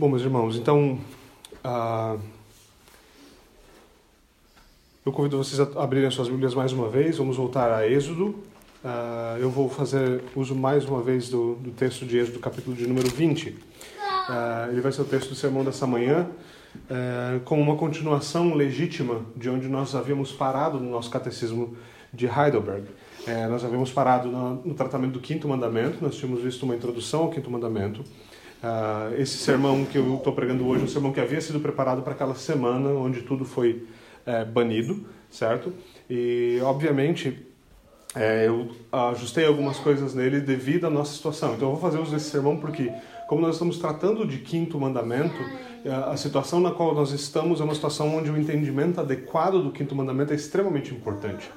Bom, meus irmãos, então uh, eu convido vocês a abrirem suas Bíblias mais uma vez. Vamos voltar a Êxodo. Uh, eu vou fazer uso mais uma vez do, do texto de Êxodo, capítulo de número 20. Uh, ele vai ser o texto do sermão dessa manhã, uh, como uma continuação legítima de onde nós havíamos parado no nosso catecismo de Heidelberg. Uh, nós havíamos parado no, no, tratamento do quinto mandamento, nós tínhamos visto uma introdução ao quinto mandamento. Uh, esse sermão que eu estou pregando hoje é um sermão que havia sido preparado para aquela semana onde tudo foi uh, banido, certo? E, obviamente, é, eu ajustei algumas coisas nele devido à nossa situação. Então, eu vou fazer uso desse sermão porque, como nós estamos tratando de quinto mandamento, a situação na qual nós estamos é uma situação onde o entendimento adequado do quinto mandamento é extremamente importante.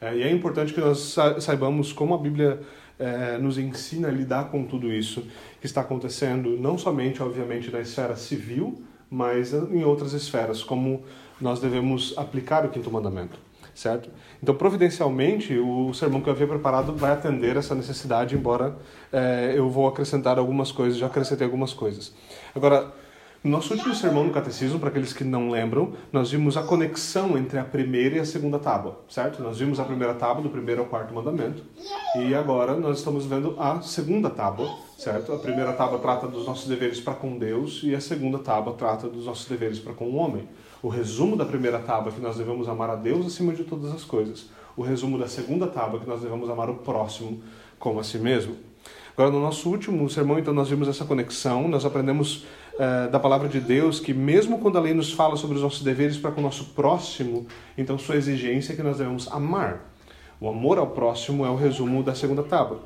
É, e é importante que nós saibamos como a Bíblia é, nos ensina a lidar com tudo isso que está acontecendo, não somente, obviamente, na esfera civil, mas em outras esferas, como nós devemos aplicar o quinto mandamento, certo? Então, providencialmente, o sermão que eu havia preparado vai atender essa necessidade, embora é, eu vou acrescentar algumas coisas, já acrescentei algumas coisas. Agora, no nosso último sermão no Catecismo, para aqueles que não lembram, nós vimos a conexão entre a primeira e a segunda tábua, certo? Nós vimos a primeira tábua do primeiro ao quarto mandamento e agora nós estamos vendo a segunda tábua, certo? A primeira tábua trata dos nossos deveres para com Deus e a segunda tábua trata dos nossos deveres para com o homem. O resumo da primeira tábua é que nós devemos amar a Deus acima de todas as coisas. O resumo da segunda tábua é que nós devemos amar o próximo como a si mesmo. Agora, no nosso último sermão, então, nós vimos essa conexão, nós aprendemos uh, da palavra de Deus que, mesmo quando a lei nos fala sobre os nossos deveres para com o nosso próximo, então, sua exigência é que nós devemos amar. O amor ao próximo é o resumo da segunda tábua.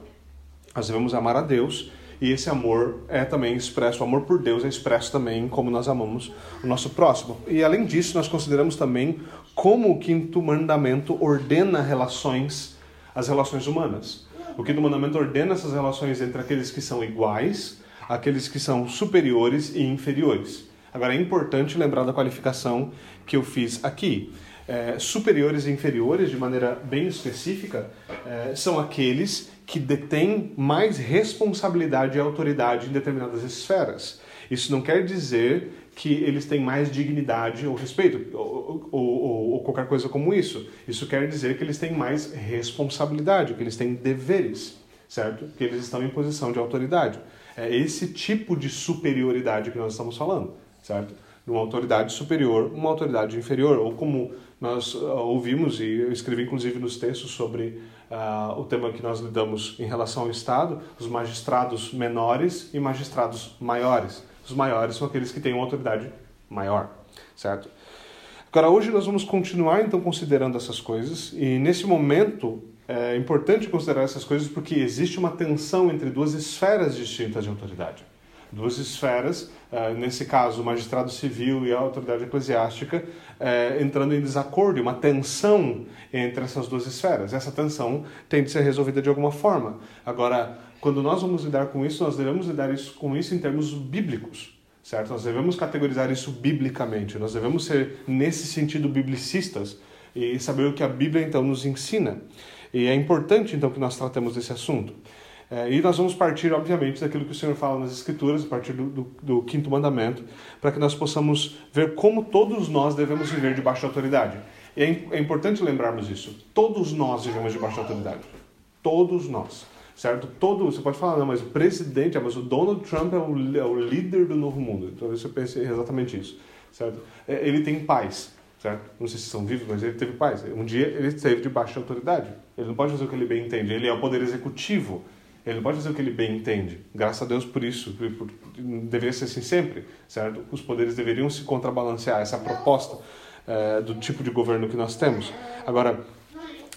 Nós devemos amar a Deus e esse amor é também expresso, o amor por Deus é expresso também como nós amamos o nosso próximo. E além disso, nós consideramos também como o quinto mandamento ordena relações, as relações humanas. O quinto mandamento ordena essas relações entre aqueles que são iguais, aqueles que são superiores e inferiores. Agora é importante lembrar da qualificação que eu fiz aqui. É, superiores e inferiores, de maneira bem específica, é, são aqueles que detêm mais responsabilidade e autoridade em determinadas esferas. Isso não quer dizer que eles têm mais dignidade ou respeito, ou, ou, ou, qualquer coisa como isso. Isso quer dizer que eles têm mais responsabilidade, que eles têm deveres, certo? Que eles estão em posição de autoridade. É esse tipo de superioridade que nós estamos falando, certo? Uma autoridade superior, uma autoridade inferior, ou como nós uh, ouvimos, e eu escrevi inclusive nos textos sobre uh, o tema que nós lidamos em relação ao Estado, os magistrados menores e magistrados maiores. Os maiores são aqueles que têm uma autoridade maior, certo? Agora, hoje nós vamos continuar então considerando essas coisas, e nesse momento é importante considerar essas coisas porque existe uma tensão entre duas esferas distintas de autoridade. Duas esferas, é, nesse caso, o magistrado civil e a autoridade eclesiástica, é, entrando em desacordo, uma tensão entre essas duas esferas. Essa tensão tem de ser resolvida de alguma forma. Agora, quando nós vamos lidar com isso, nós devemos lidar com isso em termos bíblicos, certo? Nós devemos categorizar isso biblicamente, nós devemos ser, nesse sentido, biblicistas e saber o que a Bíblia então nos ensina. E é importante então que nós tratemos desse assunto. É, e nós vamos partir, obviamente, daquilo que o Senhor fala nas Escrituras, a partir do, do, do quinto mandamento, para que nós possamos ver como todos nós devemos viver debaixo da autoridade. E é, é importante lembrarmos isso. Todos nós vivemos debaixo da autoridade. Todos nós certo? Todo, você pode falar, não, mas o presidente, mas o Donald Trump é o, é o líder do novo mundo. Talvez você pense exatamente isso, certo? É, ele tem paz, certo? Não sei se são vivos, mas ele teve paz. Um dia ele esteve debaixo de autoridade. Ele não pode fazer o que ele bem entende. Ele é o poder executivo. Ele não pode fazer o que ele bem entende. Graças a Deus por isso. Por, por, deveria ser assim sempre, certo? Os poderes deveriam se contrabalancear. Essa proposta é, do tipo de governo que nós temos. Agora,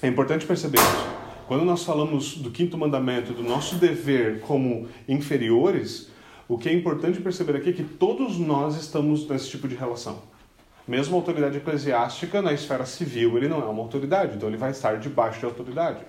é importante perceber isso. Quando nós falamos do quinto mandamento, do nosso dever como inferiores, o que é importante perceber aqui é que todos nós estamos nesse tipo de relação. Mesmo a autoridade eclesiástica, na esfera civil, ele não é uma autoridade, então ele vai estar debaixo de autoridade,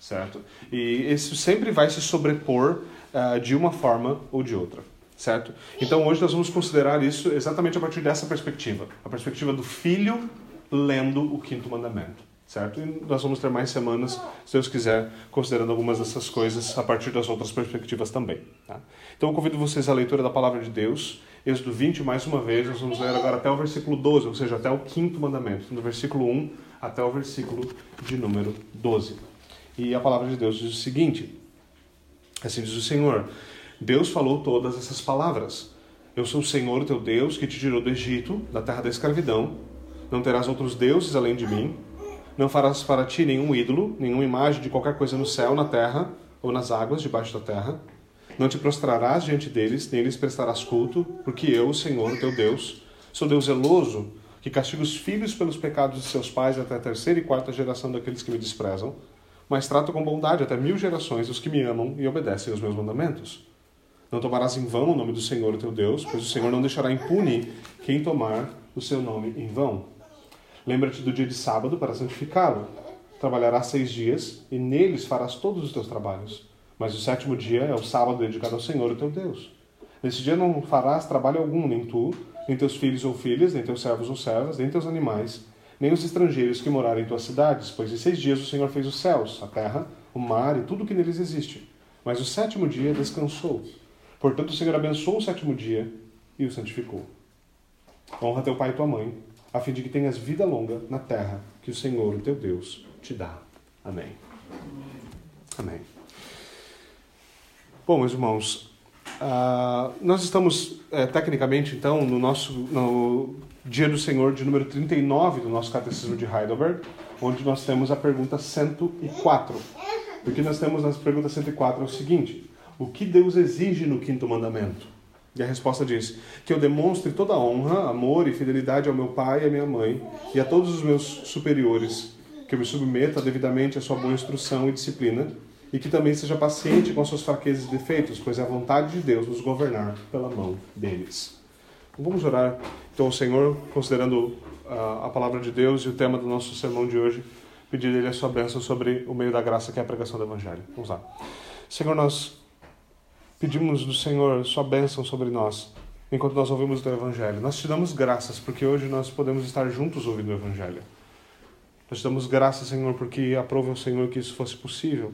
certo? E isso sempre vai se sobrepor uh, de uma forma ou de outra, certo? Então hoje nós vamos considerar isso exatamente a partir dessa perspectiva, a perspectiva do filho lendo o quinto mandamento certo? E nós vamos ter mais semanas, se Deus quiser, considerando algumas dessas coisas a partir das outras perspectivas também. Tá? Então eu convido vocês à leitura da palavra de Deus Êxodo 20, mais uma vez, nós vamos ler agora até o versículo 12, ou seja, até o quinto mandamento, do versículo 1 até o versículo de número 12. E a palavra de Deus diz o seguinte: Assim diz o Senhor: Deus falou todas essas palavras. Eu sou o Senhor teu Deus que te tirou do Egito, da terra da escravidão. Não terás outros deuses além de mim. Não farás para ti nenhum ídolo, nenhuma imagem de qualquer coisa no céu, na terra ou nas águas debaixo da terra. Não te prostrarás diante deles, nem lhes prestarás culto, porque eu, o Senhor, teu Deus, sou Deus zeloso, que castiga os filhos pelos pecados de seus pais até a terceira e quarta geração daqueles que me desprezam, mas trato com bondade até mil gerações os que me amam e obedecem aos meus mandamentos. Não tomarás em vão o nome do Senhor, teu Deus, pois o Senhor não deixará impune quem tomar o seu nome em vão. Lembra-te do dia de sábado para santificá-lo. Trabalharás seis dias, e neles farás todos os teus trabalhos mas o sétimo dia é o sábado dedicado ao Senhor, o teu Deus. Nesse dia não farás trabalho algum, nem tu, nem teus filhos ou filhas, nem teus servos ou servas, nem teus animais, nem os estrangeiros que morarem em tuas cidades, pois em seis dias o Senhor fez os céus, a terra, o mar e tudo o que neles existe. Mas o sétimo dia descansou. Portanto, o Senhor abençoou o sétimo dia e o santificou. Honra teu pai e tua mãe, a fim de que tenhas vida longa na terra que o Senhor, o teu Deus, te dá. Amém. Amém. Bom, meus irmãos, uh, nós estamos é, tecnicamente, então, no nosso no Dia do Senhor de número 39 do nosso Catecismo de Heidelberg, onde nós temos a pergunta 104. O que nós temos na pergunta 104 é o seguinte: O que Deus exige no quinto mandamento? E a resposta diz: Que eu demonstre toda honra, amor e fidelidade ao meu pai e à minha mãe e a todos os meus superiores, que eu me submeta devidamente à sua boa instrução e disciplina e que também seja paciente com suas fraquezas e defeitos, pois é a vontade de Deus nos governar pela mão deles. Vamos orar então ao Senhor, considerando uh, a palavra de Deus e o tema do nosso sermão de hoje, pedir dele a sua bênção sobre o meio da graça que é a pregação do Evangelho. Vamos lá. Senhor, nós pedimos do Senhor sua bênção sobre nós enquanto nós ouvimos o teu Evangelho. Nós te damos graças porque hoje nós podemos estar juntos ouvindo o Evangelho. Nós te damos graças, Senhor, porque aprova o Senhor que isso fosse possível.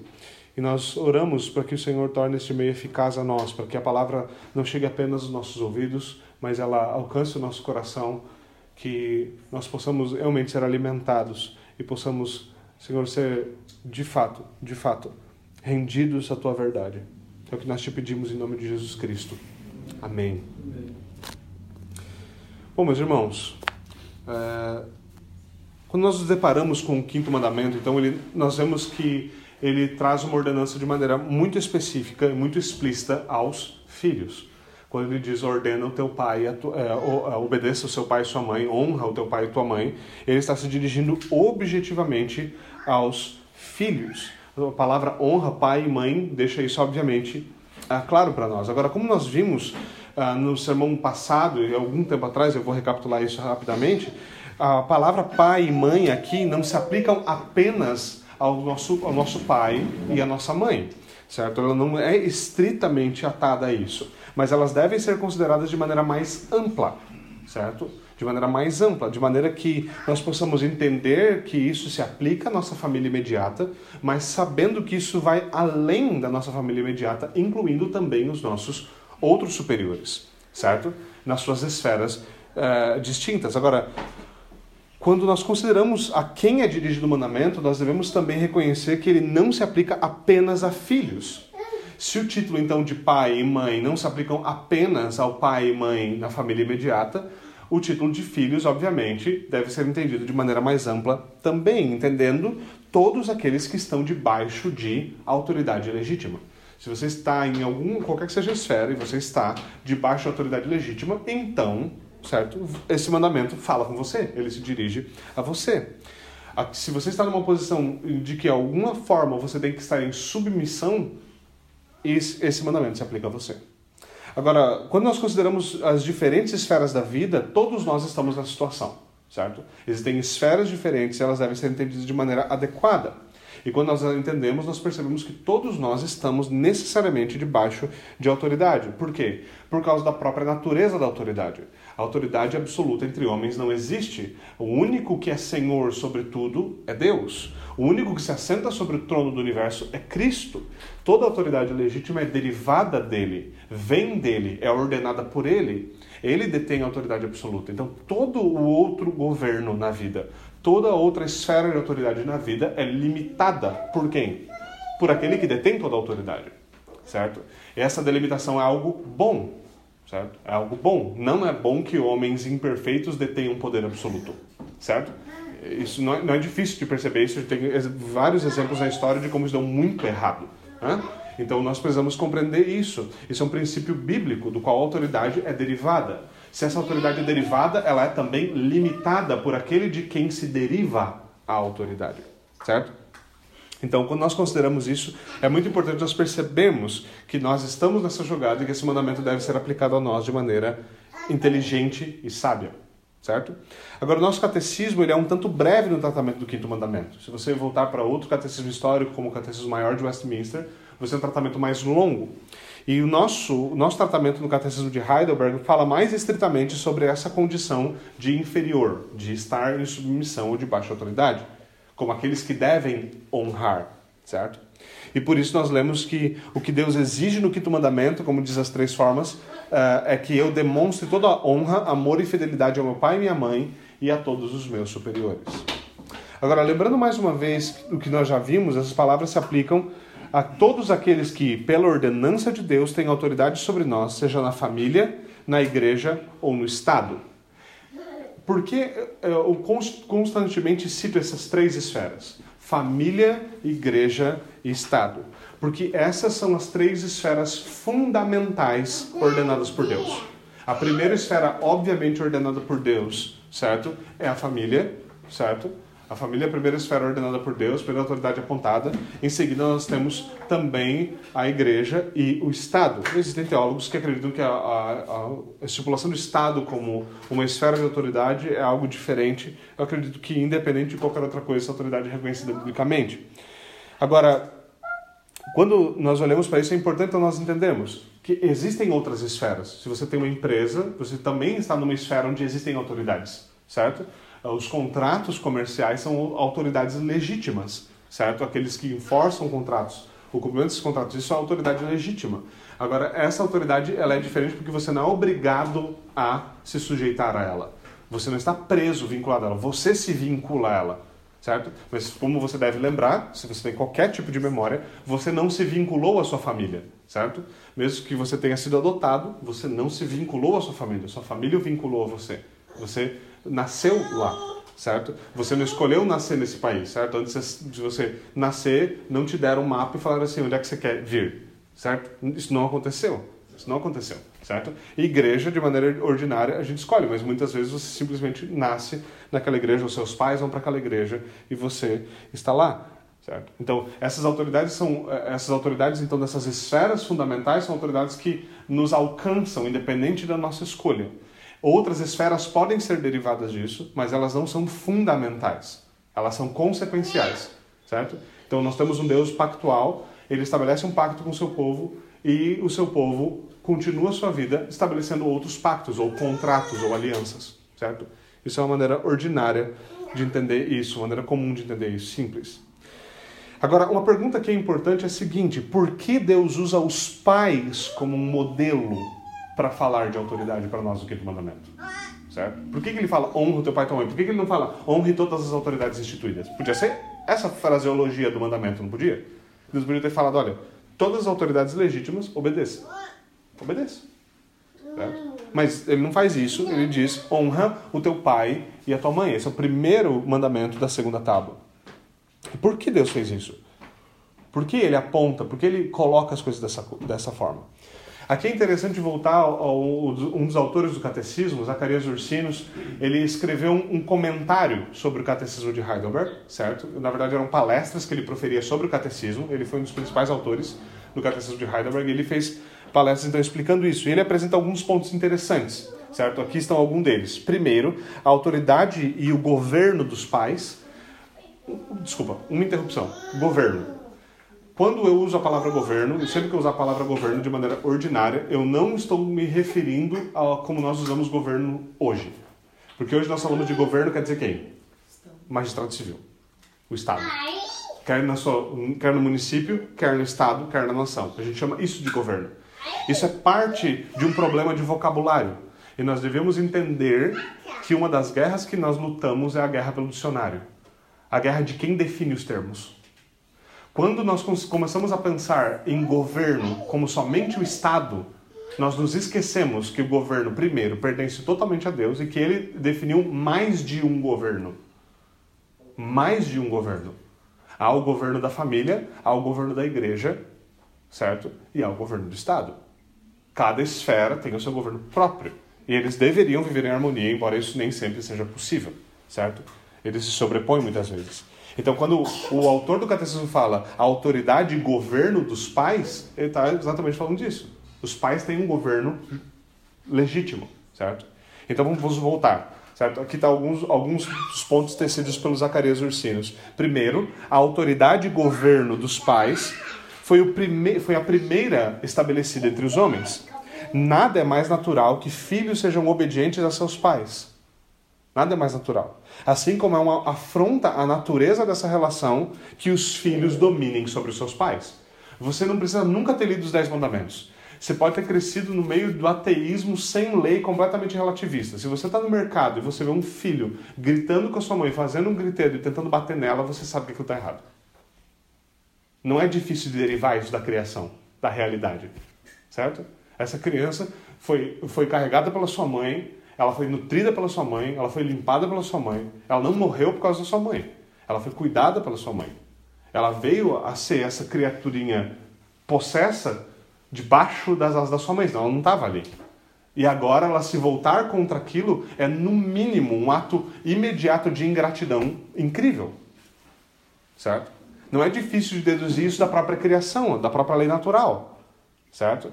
E nós oramos para que o Senhor torne este meio eficaz a nós, para que a palavra não chegue apenas aos nossos ouvidos, mas ela alcance o nosso coração, que nós possamos realmente ser alimentados e possamos, Senhor, ser de fato, de fato, rendidos à tua verdade. É o que nós te pedimos em nome de Jesus Cristo. Amém. Amém. Bom, meus irmãos, é... quando nós nos deparamos com o quinto mandamento, então ele, nós vemos que ele traz uma ordenança de maneira muito específica muito explícita aos filhos. Quando ele diz ordena o teu pai, tu, é, é, obedeça o seu pai e sua mãe, honra o teu pai e tua mãe, ele está se dirigindo objetivamente aos filhos. A palavra honra, pai e mãe, deixa isso obviamente ah, claro para nós. Agora, como nós vimos ah, no sermão passado, e algum tempo atrás, eu vou recapitular isso rapidamente, a palavra pai e mãe aqui não se aplicam apenas ao nosso, ao nosso pai e à nossa mãe, certo? Ela não é estritamente atada a isso, mas elas devem ser consideradas de maneira mais ampla, certo? De maneira mais ampla, de maneira que nós possamos entender que isso se aplica à nossa família imediata, mas sabendo que isso vai além da nossa família imediata, incluindo também os nossos outros superiores, certo? Nas suas esferas uh, distintas. Agora, quando nós consideramos a quem é dirigido o mandamento, nós devemos também reconhecer que ele não se aplica apenas a filhos. Se o título então de pai e mãe não se aplicam apenas ao pai e mãe na família imediata, o título de filhos, obviamente, deve ser entendido de maneira mais ampla também, entendendo todos aqueles que estão debaixo de autoridade legítima. Se você está em algum, qualquer que seja a esfera, e você está debaixo de autoridade legítima, então certo? Esse mandamento fala com você, ele se dirige a você. Se você está numa posição de que, alguma forma, você tem que estar em submissão, esse mandamento se aplica a você. Agora, quando nós consideramos as diferentes esferas da vida, todos nós estamos nessa situação, certo? Existem esferas diferentes e elas devem ser entendidas de maneira adequada. E quando nós entendemos, nós percebemos que todos nós estamos necessariamente debaixo de autoridade. Por quê? Por causa da própria natureza da autoridade. Autoridade absoluta entre homens não existe. O único que é Senhor sobre tudo é Deus. O único que se assenta sobre o trono do universo é Cristo. Toda autoridade legítima é derivada dele, vem dele, é ordenada por ele. Ele detém a autoridade absoluta. Então, todo o outro governo na vida, toda outra esfera de autoridade na vida é limitada por quem? Por aquele que detém toda a autoridade, certo? Essa delimitação é algo bom, certo? É algo bom. Não é bom que homens imperfeitos detenham poder absoluto, certo? Isso não é, não é difícil de perceber isso. Tem vários exemplos na história de como isso deu muito errado. Né? Então nós precisamos compreender isso. Isso é um princípio bíblico do qual a autoridade é derivada. Se essa autoridade é derivada, ela é também limitada por aquele de quem se deriva a autoridade, certo? Então, quando nós consideramos isso, é muito importante nós percebemos que nós estamos nessa jogada e que esse mandamento deve ser aplicado a nós de maneira inteligente e sábia, certo? Agora, o nosso catecismo ele é um tanto breve no tratamento do quinto mandamento. Se você voltar para outro catecismo histórico, como o Catecismo Maior de Westminster, você tem um tratamento mais longo. E o nosso, o nosso tratamento no Catecismo de Heidelberg fala mais estritamente sobre essa condição de inferior, de estar em submissão ou de baixa autoridade, como aqueles que devem honrar, certo? E por isso nós lemos que o que Deus exige no quinto mandamento, como diz as três formas, uh, é que eu demonstre toda a honra, amor e fidelidade ao meu pai e minha mãe e a todos os meus superiores. Agora, lembrando mais uma vez o que nós já vimos, essas palavras se aplicam a todos aqueles que, pela ordenança de Deus, têm autoridade sobre nós, seja na família, na igreja ou no Estado. Por que eh, eu constantemente cito essas três esferas? Família, igreja e Estado. Porque essas são as três esferas fundamentais ordenadas por Deus. A primeira esfera, obviamente ordenada por Deus, certo? É a família, certo? A família é a primeira esfera ordenada por Deus, pela autoridade apontada. Em seguida, nós temos também a igreja e o Estado. Existem teólogos que acreditam que a, a, a estipulação do Estado como uma esfera de autoridade é algo diferente. Eu acredito que, independente de qualquer outra coisa, essa autoridade é reconhecida biblicamente. Agora, quando nós olhamos para isso, é importante nós entendermos que existem outras esferas. Se você tem uma empresa, você também está numa esfera onde existem autoridades, certo? Os contratos comerciais são autoridades legítimas, certo? Aqueles que enforçam contratos, o cumprimento desses contratos, isso é autoridade legítima. Agora, essa autoridade ela é diferente porque você não é obrigado a se sujeitar a ela. Você não está preso, vinculado a ela. Você se vincula a ela, certo? Mas como você deve lembrar, se você tem qualquer tipo de memória, você não se vinculou à sua família, certo? Mesmo que você tenha sido adotado, você não se vinculou à sua família. Sua família o vinculou a você. Você nasceu lá, certo? Você não escolheu nascer nesse país, certo? Antes de você nascer, não te deram um mapa e falaram assim, onde é que você quer vir, certo? Isso não aconteceu. Isso não aconteceu, certo? igreja, de maneira ordinária, a gente escolhe, mas muitas vezes você simplesmente nasce naquela igreja, os seus pais vão para aquela igreja e você está lá, certo? Então, essas autoridades são eh, essas autoridades então dessas esferas fundamentais são autoridades que nos alcançam independente da nossa escolha. Outras esferas podem ser derivadas disso, mas elas não são fundamentais. Elas são consequenciais, certo? Então nós temos um Deus pactual, ele estabelece um pacto com o seu povo e o seu povo continua sua vida estabelecendo outros pactos ou contratos ou alianças, certo? Isso é uma maneira ordinária de entender isso, uma maneira comum de entender isso, simples. Agora, uma pergunta que é importante é a seguinte: por que Deus usa os pais como um modelo para falar de autoridade para nós do quinto mandamento? Certo? Por que, que ele fala honra o teu pai e tua mãe? Por que, que ele não fala honre todas as autoridades instituídas? Podia ser essa fraseologia do mandamento, não podia? Deus podia ter falado: olha, todas as autoridades legítimas obedeçam. Obedeça. Certo? Mas ele não faz isso, ele diz: honra o teu pai e a tua mãe. Esse é o primeiro mandamento da segunda tábua. Por que Deus fez isso? Por que ele aponta? Por que ele coloca as coisas dessa, dessa forma? Aqui é interessante voltar ao, um dos autores do catecismo, Zacarias Ursinos, ele escreveu um, um, comentário sobre o catecismo de Heidelberg, certo? Na verdade eram palestras que ele proferia sobre o catecismo, ele foi um dos principais autores do catecismo de Heidelberg, e ele fez palestras então explicando isso, e ele apresenta alguns pontos interessantes, certo? Aqui estão alguns deles. Primeiro, a autoridade e o governo dos pais Desculpa, uma interrupção. Governo. Quando eu uso a palavra governo, e sempre que eu usar a palavra governo de maneira ordinária, eu não estou me referindo a como nós usamos governo hoje. Porque hoje nós falamos de governo, quer dizer quem? Magistrado civil. O Estado. Quer, na sua, quer no município, quer no Estado, quer na nação. A gente chama isso de governo. Isso é parte de um problema de vocabulário. E nós devemos entender que uma das guerras que nós lutamos é a guerra pelo dicionário. A guerra de quem define os termos. Quando nós começamos a pensar em governo como somente o Estado, nós nos esquecemos que o governo, primeiro, pertence totalmente a Deus e que ele definiu mais de um governo. Mais de um governo. Há o governo da família, há o governo da igreja, certo? E há o governo do Estado. Cada esfera tem o seu governo próprio. E eles deveriam viver em harmonia, embora isso nem sempre seja possível, certo? Eles se sobrepõem muitas vezes. Então, quando o autor do catecismo fala a autoridade e governo dos pais, ele está exatamente falando disso. Os pais têm um governo legítimo, certo? Então, vamos voltar. Certo? Aqui estão tá alguns, alguns pontos tecidos pelos Zacarias Ursinos. Primeiro, a autoridade e governo dos pais foi, o prime... foi a primeira estabelecida entre os homens. Nada é mais natural que filhos sejam obedientes a seus pais. Nada é mais natural. Assim como é uma afronta à natureza dessa relação que os filhos dominem sobre os seus pais. Você não precisa nunca ter lido os Dez Mandamentos. Você pode ter crescido no meio do ateísmo sem lei, completamente relativista. Se você está no mercado e você vê um filho gritando com a sua mãe, fazendo um griteiro e tentando bater nela, você sabe que aquilo está errado. Não é difícil de derivar isso da criação, da realidade. Certo? Essa criança foi, foi carregada pela sua mãe, ela foi nutrida pela sua mãe, ela foi limpada pela sua mãe. Ela não morreu por causa da sua mãe. Ela foi cuidada pela sua mãe. Ela veio a ser essa criaturinha possessa debaixo das asas da sua mãe, ela não estava ali. E agora ela se voltar contra aquilo é, no mínimo, um ato imediato de ingratidão incrível. Certo? Não é difícil de deduzir isso da própria criação, da própria lei natural. Certo?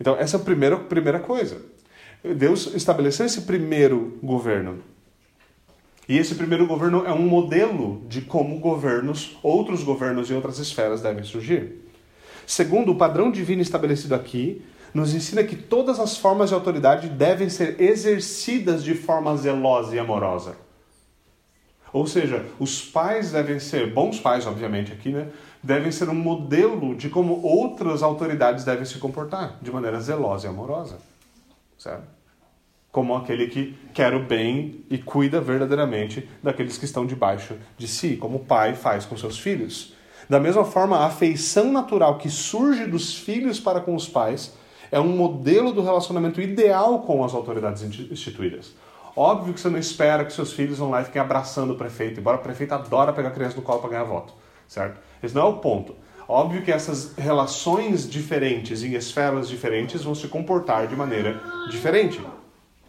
Então, essa é a primeira, primeira coisa. Deus estabeleceu esse primeiro governo. E esse primeiro governo é um modelo de como governos, outros governos e outras esferas devem surgir. Segundo, o padrão divino estabelecido aqui nos ensina que todas as formas de autoridade devem ser exercidas de forma zelosa e amorosa. Ou seja, os pais devem ser, bons pais, obviamente, aqui, né? Devem ser um modelo de como outras autoridades devem se comportar, de maneira zelosa e amorosa. Certo? Como aquele que quer o bem e cuida verdadeiramente daqueles que estão debaixo de si, como o pai faz com seus filhos. Da mesma forma, a afeição natural que surge dos filhos para com os pais é um modelo do relacionamento ideal com as autoridades instituídas. Óbvio que você não espera que seus filhos vão lá e fiquem abraçando o prefeito, embora o prefeito adora pegar a criança no colo para ganhar voto, certo? Esse não é o ponto. Óbvio que essas relações diferentes em esferas diferentes vão se comportar de maneira diferente.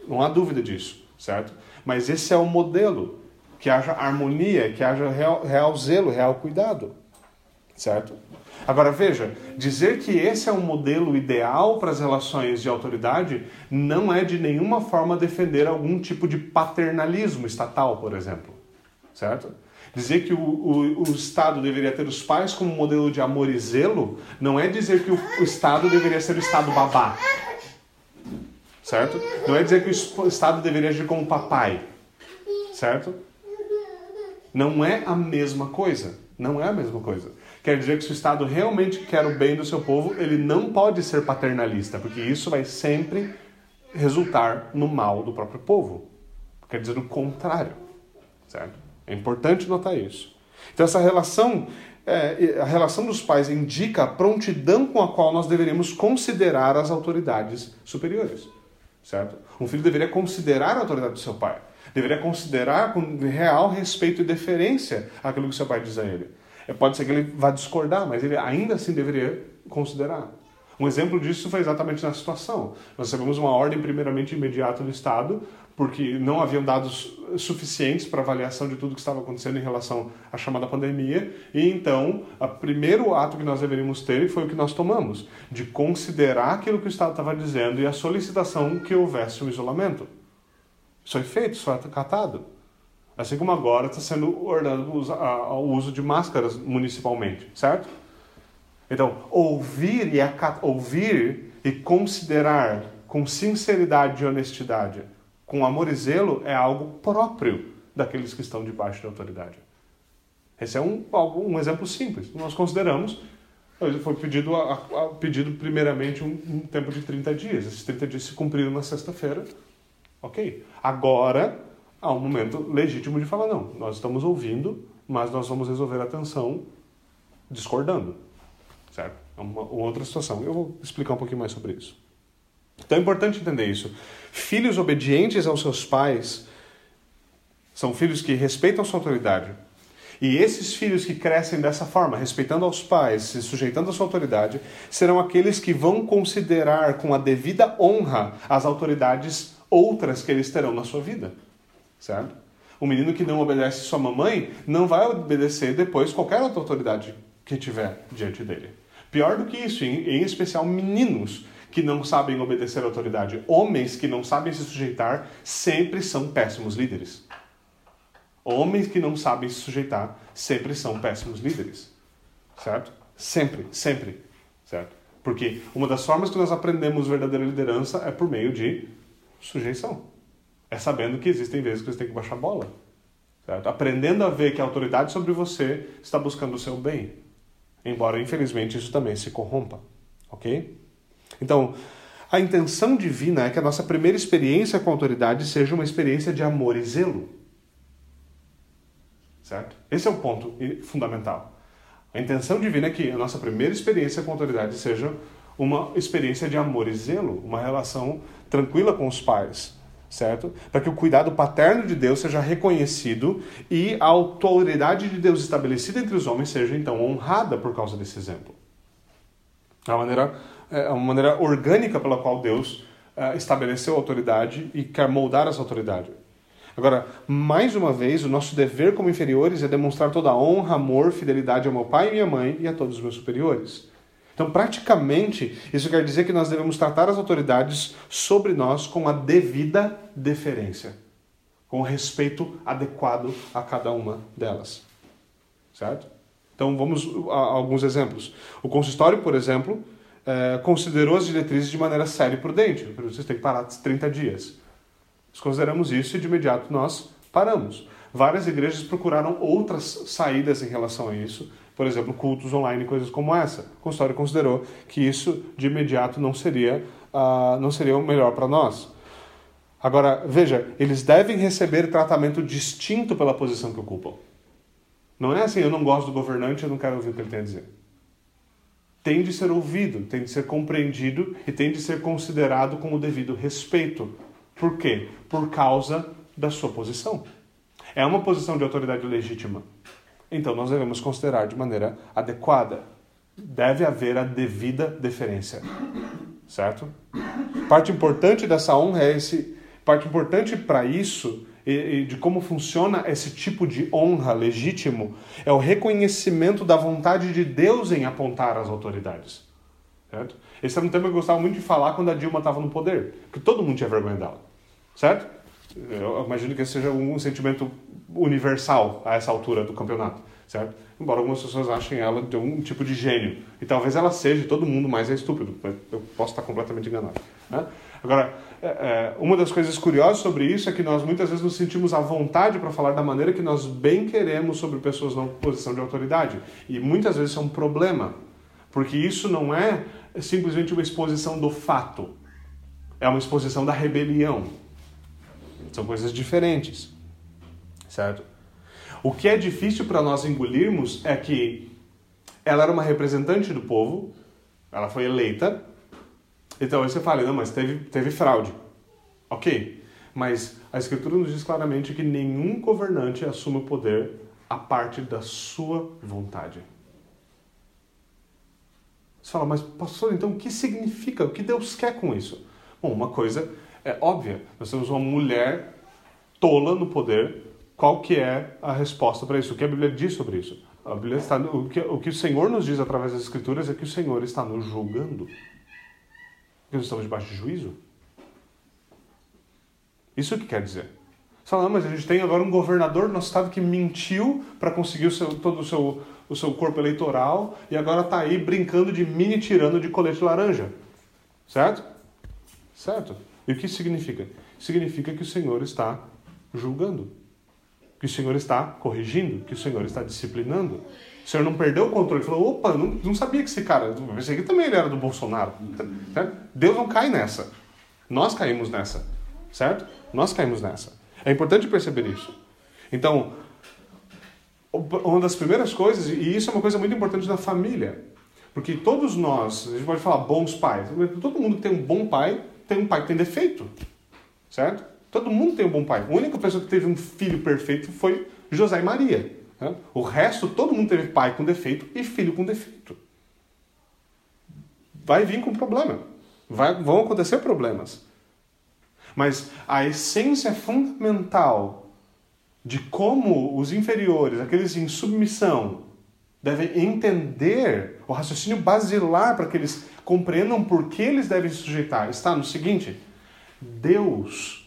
Não há dúvida disso, certo? Mas esse é o modelo. Que haja harmonia, que haja real, real zelo, real cuidado, certo? Agora veja, dizer que esse é um modelo ideal para as relações de autoridade não é de nenhuma forma defender algum tipo de paternalismo estatal, por exemplo. Certo? Dizer que o, o, o, Estado deveria ter os pais como modelo de amor e zelo não é dizer que o, o Estado deveria ser o Estado babá. Certo? Não é dizer que o Estado deveria agir como papai. Certo? Não é a mesma coisa. Não é a mesma coisa quer dizer que se o Estado realmente quer o bem do seu povo, ele não pode ser paternalista, porque isso vai sempre resultar no mal do próprio povo. Quer dizer o contrário, certo? É importante notar isso. Então essa relação, é, a relação dos pais indica a prontidão com a qual nós deveríamos considerar as autoridades superiores, certo? Um filho deveria considerar a autoridade do seu pai, deveria considerar com real respeito e deferência aquilo que seu pai diz a ele. É, pode ser que ele vá discordar, mas ele ainda assim deveria considerar. Um exemplo disso foi exatamente na situação. Nós recebemos uma ordem, primeiramente, imediata do Estado, porque não haviam dados suficientes para avaliação de tudo que estava acontecendo em relação à chamada pandemia, e então, o primeiro ato que nós deveríamos ter foi o que nós tomamos, de considerar aquilo que o Estado estava dizendo e a solicitação que houvesse um isolamento. Isso foi feito, isso foi acatado. Assim como agora está sendo ordenado o uso de máscaras municipalmente, certo? Então, ouvir e, ouvir e considerar com sinceridade e honestidade, com amor e zelo, é algo próprio daqueles que estão debaixo de autoridade. Esse é um, um exemplo simples. Nós consideramos, foi pedido, a, a, pedido primeiramente um, um, tempo de 30 dias. Esses 30 dias se cumpriram na sexta-feira. Ok. Agora, há um momento legítimo de falar: não, nós estamos ouvindo, mas nós vamos resolver a tensão discordando. Certo? É uma, uma outra situação. Eu vou explicar um pouquinho mais sobre isso. Então é importante entender isso. Filhos obedientes aos seus pais são filhos que respeitam sua autoridade. E esses filhos que crescem dessa forma, respeitando aos pais, se sujeitando à sua autoridade, serão aqueles que vão considerar com a devida honra as autoridades outras que eles terão na sua vida. Certo? O menino que não obedece sua mamãe não vai obedecer depois qualquer outra autoridade que tiver diante dele. Pior do que isso, em, em especial meninos que não sabem obedecer à autoridade, homens que não sabem se sujeitar, sempre são péssimos líderes. Homens que não sabem se sujeitar sempre são péssimos líderes. Certo? Sempre, sempre. Certo? Porque uma das formas que nós aprendemos verdadeira liderança é por meio de sujeição. É sabendo que existem vezes que você tem que baixar a bola. Certo? Aprendendo a ver que a autoridade sobre você está buscando o seu bem. Embora, infelizmente, isso também se corrompa. Ok? Então, a intenção divina é que a nossa primeira experiência com a autoridade seja uma experiência de amor e zelo. Certo? Esse é o ponto fundamental. A intenção divina é que a nossa primeira experiência com a autoridade seja uma experiência de amor e zelo, uma relação tranquila com os pais, certo? Para que o cuidado paterno de Deus seja reconhecido e a autoridade de Deus estabelecida entre os homens seja então honrada por causa desse exemplo. A maneira é uma maneira orgânica pela qual Deus uh, estabeleceu a autoridade e quer moldar essa autoridade. Agora, mais uma vez, o nosso dever como inferiores é demonstrar toda a honra, amor, fidelidade ao meu pai e minha mãe e a todos os meus superiores. Então, praticamente, isso quer dizer que nós devemos tratar as autoridades sobre nós com a devida deferência, com o respeito adequado a cada uma delas. Certo? Então, vamos a alguns exemplos. O consistório, por exemplo, é, considerou as diretrizes de maneira séria e prudente. Vocês têm que parar 30 dias. Nós consideramos isso e de imediato nós paramos. Várias igrejas procuraram outras saídas em relação a isso, por exemplo, cultos online, coisas como essa. O consultório considerou que isso de imediato não seria, uh, não seria o melhor para nós. Agora, veja, eles devem receber tratamento distinto pela posição que ocupam. Não é assim, eu não gosto do governante, eu não quero ouvir o que ele tem a dizer tem de ser ouvido, tem de ser compreendido e tem de ser considerado com o devido respeito. Por quê? Por causa da sua posição. É uma posição de autoridade legítima. Então nós devemos considerar de maneira adequada. Deve haver a devida deferência. Certo? Parte importante dessa honra é esse. Parte importante para isso e, de como funciona esse tipo de honra legítimo é o reconhecimento da vontade de Deus em apontar as autoridades. Certo? Esse era um tema que eu gostava muito de falar quando a Dilma estava no poder, porque todo mundo tinha vergonha dela. Certo? Eu imagino que esse seja um sentimento universal a essa altura do campeonato. Certo? Embora algumas pessoas achem ela de um tipo de gênio. E talvez ela seja, todo mundo mais é estúpido. Eu posso estar completamente enganado. Né? Agora, é, é, uma das coisas curiosas sobre isso é que nós muitas vezes nos sentimos à vontade para falar da maneira que nós bem queremos sobre pessoas na posição de autoridade. E muitas vezes isso é um problema, porque isso não é simplesmente uma exposição do fato, é uma exposição da rebelião. São coisas diferentes, certo? O que é difícil para nós engolirmos é que ela era uma representante do povo, ela foi eleita, então você fala, não, mas teve, teve fraude. Ok, mas a Escritura nos diz claramente que nenhum governante assume o poder a parte da sua vontade. Você fala, mas pastor, então o que significa? O que Deus quer com isso? Bom, uma coisa é óbvia. Nós temos uma mulher tola no poder. Qual que é a resposta para isso? O que a Bíblia diz sobre isso? A Bíblia está, o, que, o que o Senhor nos diz através das Escrituras é que o Senhor está nos julgando. Porque nós estamos debaixo de juízo. Isso que quer dizer. Você fala, não, mas a gente tem agora um governador do nosso estado que mentiu para conseguir o seu, todo o seu, o seu corpo eleitoral e agora está aí brincando de mini tirano de colete laranja. Certo? Certo? E o que significa? Significa que o Senhor está julgando, que o Senhor está corrigindo, que o Senhor está disciplinando. O Senhor não perdeu o controle, falou: opa, não, não sabia que esse cara, esse aqui também ele era do Bolsonaro. Deus não cai nessa. Nós caímos nessa. Certo? Nós caímos nessa. É importante perceber isso. Então, uma das primeiras coisas, e isso é uma coisa muito importante na família, porque todos nós, a gente pode falar bons pais, todo mundo que tem um bom pai tem um pai que tem defeito, certo? Todo mundo tem um bom pai. A única pessoa que teve um filho perfeito foi José e Maria. Né? O resto, todo mundo teve pai com defeito e filho com defeito. Vai vir com problema. Vai, vão acontecer problemas. Mas a essência fundamental de como os inferiores, aqueles em submissão, devem entender o raciocínio basilar para que eles compreendam por que eles devem se sujeitar, está no seguinte: Deus,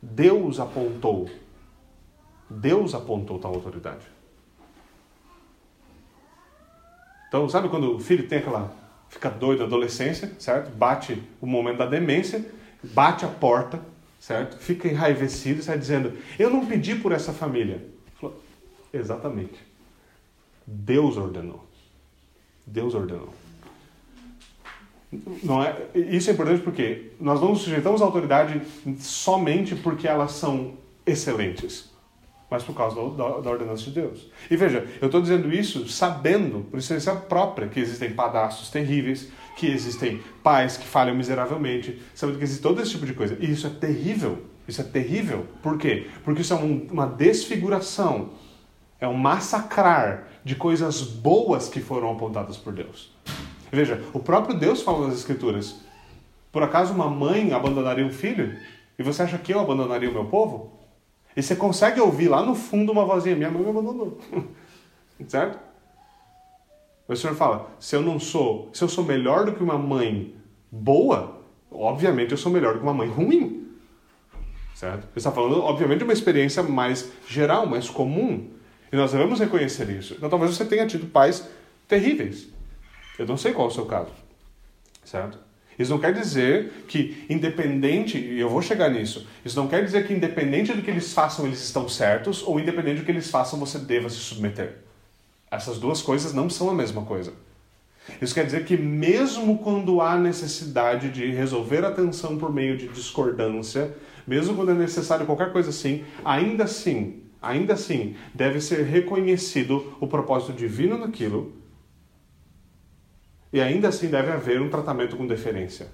Deus apontou, Deus apontou tal autoridade. Então, sabe quando o filho tem aquela. fica doido na adolescência, certo? Bate o momento da demência, bate a porta, certo? Fica enraivecido, sai dizendo: Eu não pedi por essa família. Falou, Exatamente. Deus ordenou. Deus ordenou. Não é, isso é importante porque nós não nos sujeitamos à autoridade somente porque elas são excelentes mas por causa da, da, ordenança de Deus. E veja, eu estou dizendo isso sabendo, por experiência própria, que existem padastros terríveis, que existem pais que falham miseravelmente, sabendo que existe todo esse tipo de coisa. E isso é terrível. Isso é terrível. Por quê? Porque isso é um, uma desfiguração, é um massacrar de coisas boas que foram apontadas por Deus. Veja, o próprio Deus fala nas Escrituras: por acaso uma mãe abandonaria um filho? E você acha que eu abandonaria o meu povo? E você consegue ouvir lá no fundo uma vozinha: Minha mãe me abandonou. certo? O Senhor fala: se eu não sou, se eu sou melhor do que uma mãe boa, obviamente eu sou melhor do que uma mãe ruim. Certo? Ele está falando, obviamente, de uma experiência mais geral, mais comum. E nós devemos reconhecer isso. Então talvez você tenha tido pais terríveis. Eu não sei qual é o seu caso. Certo? Isso não quer dizer que, independente, e eu vou chegar nisso, isso não quer dizer que, independente do que eles façam, eles estão certos, ou independente do que eles façam, você deva se submeter. Essas duas coisas não são a mesma coisa. Isso quer dizer que, mesmo quando há necessidade de resolver a tensão por meio de discordância, mesmo quando é necessário qualquer coisa assim, ainda assim, ainda assim, deve ser reconhecido o propósito divino naquilo e ainda assim deve haver um tratamento com deferência.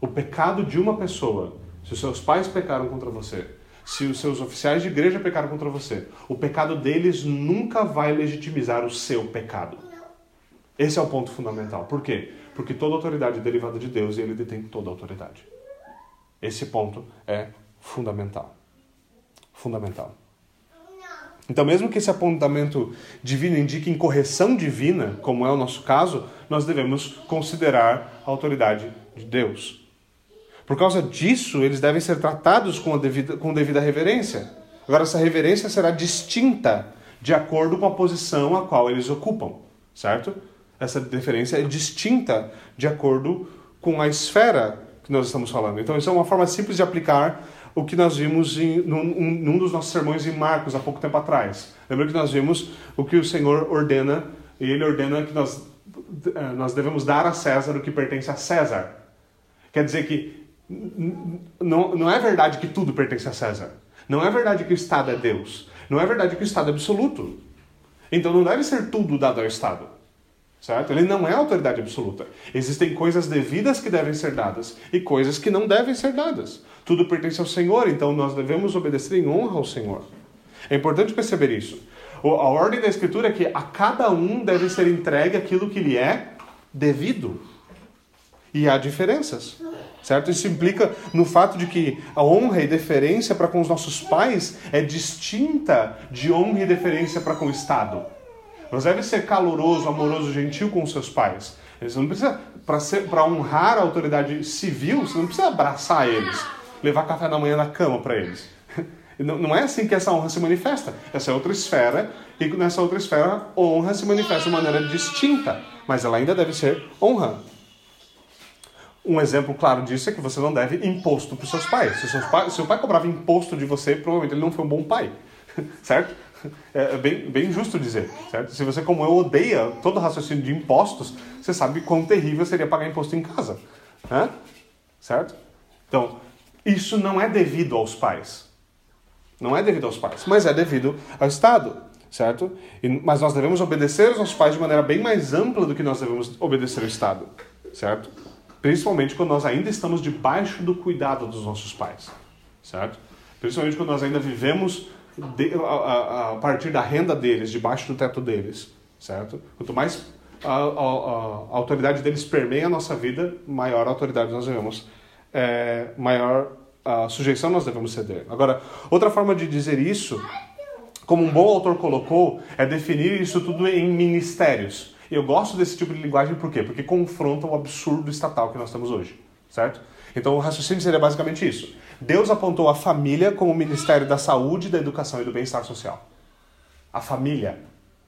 O pecado de uma pessoa, se os seus pais pecaram contra você, se os seus oficiais de igreja pecaram contra você, o pecado deles nunca vai legitimizar o seu pecado. Esse é o ponto fundamental. Por quê? Porque toda autoridade é derivada de Deus e ele detém toda autoridade. Esse ponto é fundamental. Fundamental. Então, mesmo que esse apontamento divino indique incorreção divina, como é o nosso caso, nós devemos considerar a autoridade de Deus. Por causa disso, eles devem ser tratados com, devida, com devida reverência. Agora, essa reverência será distinta de acordo com a posição a qual eles ocupam, certo? Essa deferência é distinta de acordo com a esfera que nós estamos falando. Então, isso é uma forma simples de aplicar o que nós vimos em, num, num dos nossos sermões em Marcos há pouco tempo atrás. Lembra que nós vimos o que o Senhor ordena, e ele ordena que nós, nós devemos dar a César o que pertence a César. Quer dizer que não, não é verdade que tudo pertence a César. Não é verdade que o Estado é Deus. Não é verdade que o Estado é absoluto. Então não deve ser tudo dado ao Estado. Certo? Ele não é autoridade absoluta. Existem coisas devidas que devem ser dadas e coisas que não devem ser dadas. Tudo pertence ao Senhor, então nós devemos obedecer em honra ao Senhor. É importante perceber isso. A ordem da Escritura é que a cada um deve ser entregue aquilo que lhe é devido. E há diferenças. Certo? Isso implica no fato de que a honra e deferência para com os nossos pais é distinta de honra e deferência para com o Estado. Você deve ser caloroso, amoroso, gentil com seus pais. Você não precisa, para honrar a autoridade civil, você não precisa abraçar eles levar café da manhã na cama para eles. Não, não é assim que essa honra se manifesta. Essa é outra esfera, e nessa outra esfera, honra se manifesta de maneira distinta, mas ela ainda deve ser honra. Um exemplo claro disso é que você não deve imposto para os seus pais. Se, seus pais, se seu pai cobrava imposto de você, provavelmente ele não foi um bom pai, certo? É, é bem, bem justo dizer, certo? Se você, como eu, odeia todo raciocínio de impostos, você sabe quão terrível seria pagar imposto em casa, né? certo? Então, isso não é devido aos pais. Não é devido aos pais, mas é devido ao Estado, certo? E, mas nós devemos obedecer aos nossos pais de maneira bem mais ampla do que nós devemos obedecer ao Estado, certo? Principalmente quando nós ainda estamos debaixo do cuidado dos nossos pais, certo? Principalmente quando nós ainda vivemos de, a, a, a, partir da renda deles, debaixo do teto deles, certo? Quanto mais a, a autoridade deles permeia a nossa vida, maior a autoridade nós devemos, é, maior a sujeição nós devemos ceder. Agora, outra forma de dizer isso, como um bom autor colocou, é definir isso tudo em ministérios. Eu gosto desse tipo de linguagem por quê? Porque confronta o absurdo estatal que nós temos hoje, certo? Então o raciocínio seria basicamente isso. Deus apontou a família como o ministério da saúde, da educação e do bem-estar social. A família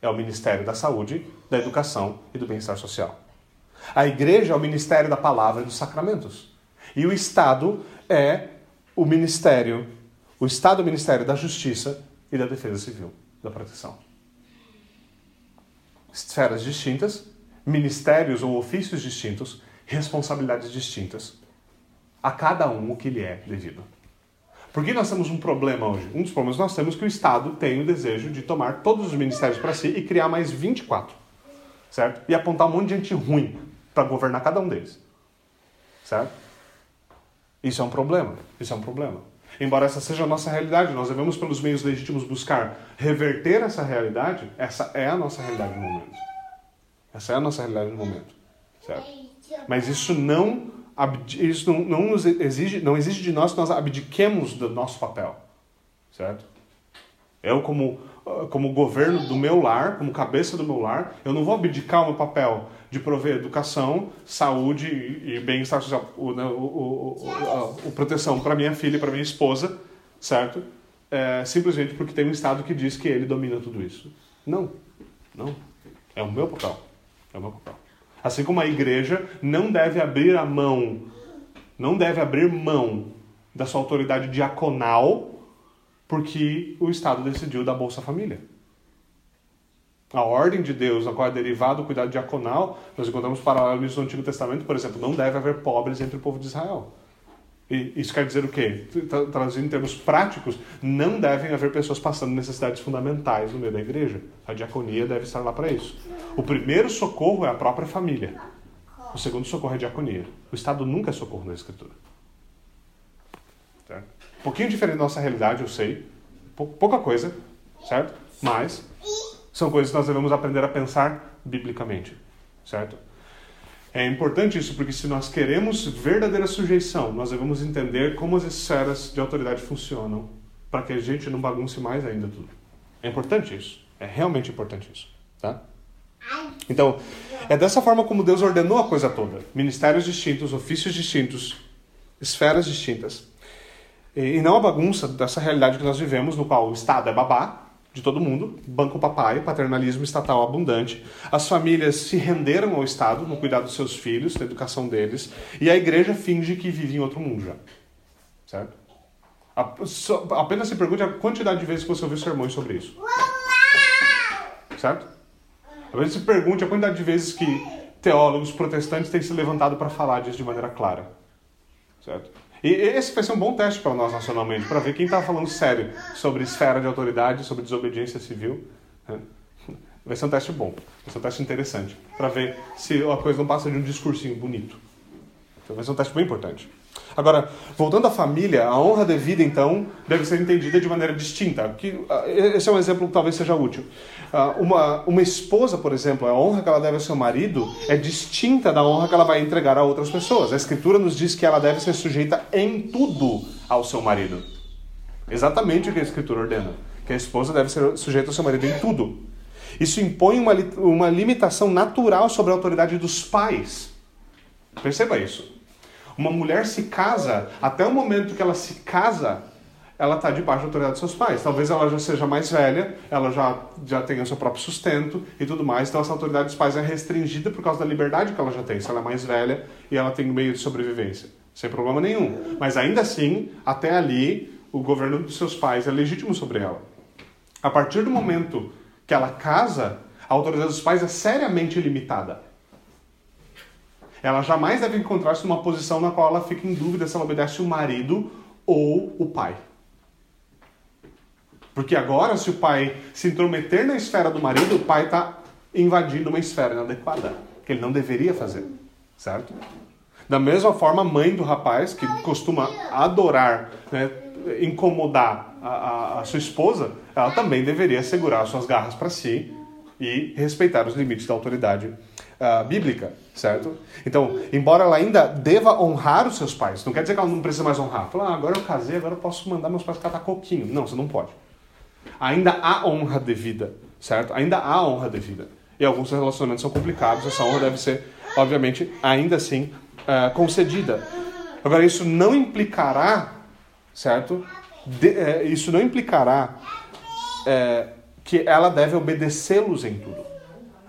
é o ministério da saúde, da educação e do bem-estar social. A igreja é o ministério da palavra e dos sacramentos. E o Estado é o ministério, o Estado é ministério da justiça e da defesa civil, da proteção esferas distintas, ministérios ou ofícios distintos, responsabilidades distintas. A cada um o que lhe é devido. Por que nós temos um problema hoje? Um dos problemas nós temos é que o Estado tem o desejo de tomar todos os ministérios para si e criar mais 24. Certo? E apontar um monte de gente ruim para governar cada um deles. Certo? Isso é um problema. Isso é um problema. Embora essa seja a nossa realidade, nós devemos, pelos meios legítimos, buscar reverter essa realidade. Essa é a nossa realidade no momento. Essa é a nossa realidade no momento. Certo? Mas isso não, isso não, não, nos exige, não exige de nós que nós abdiquemos do nosso papel. Certo? Eu, como, como governo do meu lar, como cabeça do meu lar, eu não vou abdicar o meu papel de prover educação, saúde e, bem-estar social, o, né, o, o, a, o proteção para minha filha e para minha esposa, certo? É, simplesmente porque tem um Estado que diz que ele domina tudo isso. Não, não. É o meu papel. É o meu papel. Assim como a igreja não deve abrir a mão, não deve abrir mão da sua autoridade diaconal porque o Estado decidiu da Bolsa Família. A ordem de Deus, a qual é derivado do cuidado diaconal, nós encontramos paralelos no Antigo Testamento, por exemplo, não deve haver pobres entre o povo de Israel. E isso quer dizer o quê? Traduzindo em termos práticos, não devem haver pessoas passando necessidades fundamentais no meio da igreja. A diaconia deve estar lá para isso. O primeiro socorro é a própria família. O segundo socorro é a diaconia. O Estado nunca é socorro na Escritura. Certo? Um pouquinho diferente da nossa realidade, eu sei. Pouca coisa, certo? Mas são coisas que nós devemos aprender a pensar biblicamente, certo? É importante isso porque se nós queremos verdadeira sujeição, nós devemos entender como as esferas de autoridade funcionam para que a gente não bagunce mais ainda tudo. É importante isso. É realmente importante isso, tá? Então, é dessa forma como Deus ordenou a coisa toda. Ministérios distintos, ofícios distintos, esferas distintas. E não a bagunça dessa realidade que nós vivemos, no qual o Estado é babá, de todo mundo, banco papai, paternalismo estatal abundante. As famílias se renderam ao Estado no cuidado dos seus filhos, na educação deles, e a igreja finge que vive em outro mundo já. Certo? Apenas se pergunte a quantidade de vezes que você ouviu sermões sobre isso. Certo? Apenas se pergunte a quantidade de vezes que teólogos protestantes têm se levantado para falar disso de maneira clara. Certo? E esse vai ser um bom teste para nós nacionalmente, para ver quem está falando sério sobre esfera de autoridade, sobre desobediência civil. Né? Vai ser um teste bom, vai ser um teste interessante, para ver se a coisa não passa de um discursinho bonito. Então vai ser um teste bem importante. Agora, voltando à família, a honra devida, então, deve ser entendida de maneira distinta. Que, ah, esse é um exemplo que talvez seja útil. Ah, uma, uma esposa, por exemplo, a honra que ela deve ao seu marido é distinta da honra que ela vai entregar a outras pessoas. A Escritura nos diz que ela deve ser sujeita em tudo ao seu marido. Exatamente o que a Escritura ordena. Que a esposa deve ser sujeita ao seu marido em tudo. Isso impõe uma, uma limitação natural sobre a autoridade dos pais. Perceba isso. Uma mulher se casa, até o momento que ela se casa, ela está debaixo da autoridade dos seus pais. Talvez ela já seja mais velha, ela já, já tenha o seu próprio sustento e tudo mais. Então essa autoridade dos pais é restringida por causa da liberdade que ela já tem. Se ela é mais velha e ela tem meio de sobrevivência. Sem problema nenhum. Mas ainda assim, até ali, o governo dos seus pais é legítimo sobre ela. A partir do momento que ela casa, a autoridade dos pais é seriamente limitada. Ela jamais deve encontrar-se numa posição na qual ela fica em dúvida se ela obedece o marido ou o pai. Porque agora, se o pai se intrometer na esfera do marido, o pai está invadindo uma esfera inadequada, que ele não deveria fazer, certo? Da mesma forma, a mãe do rapaz, que costuma adorar, né, incomodar a, a, a, sua esposa, ela também deveria segurar suas garras para si e respeitar os limites da autoridade uh, bíblica, certo? Então, embora ela ainda deva honrar os seus pais, não quer dizer que ela não precisa mais honrar. Falar, ah, agora eu casei, agora eu posso mandar meus pais catar coquinho. Não, você não pode ainda há honra devida, certo? Ainda há honra devida. E alguns relacionamentos são complicados, essa honra deve ser, obviamente, ainda assim uh, concedida. Agora, isso não implicará, certo? De, uh, isso não implicará uh, que ela deve obedecê-los em tudo.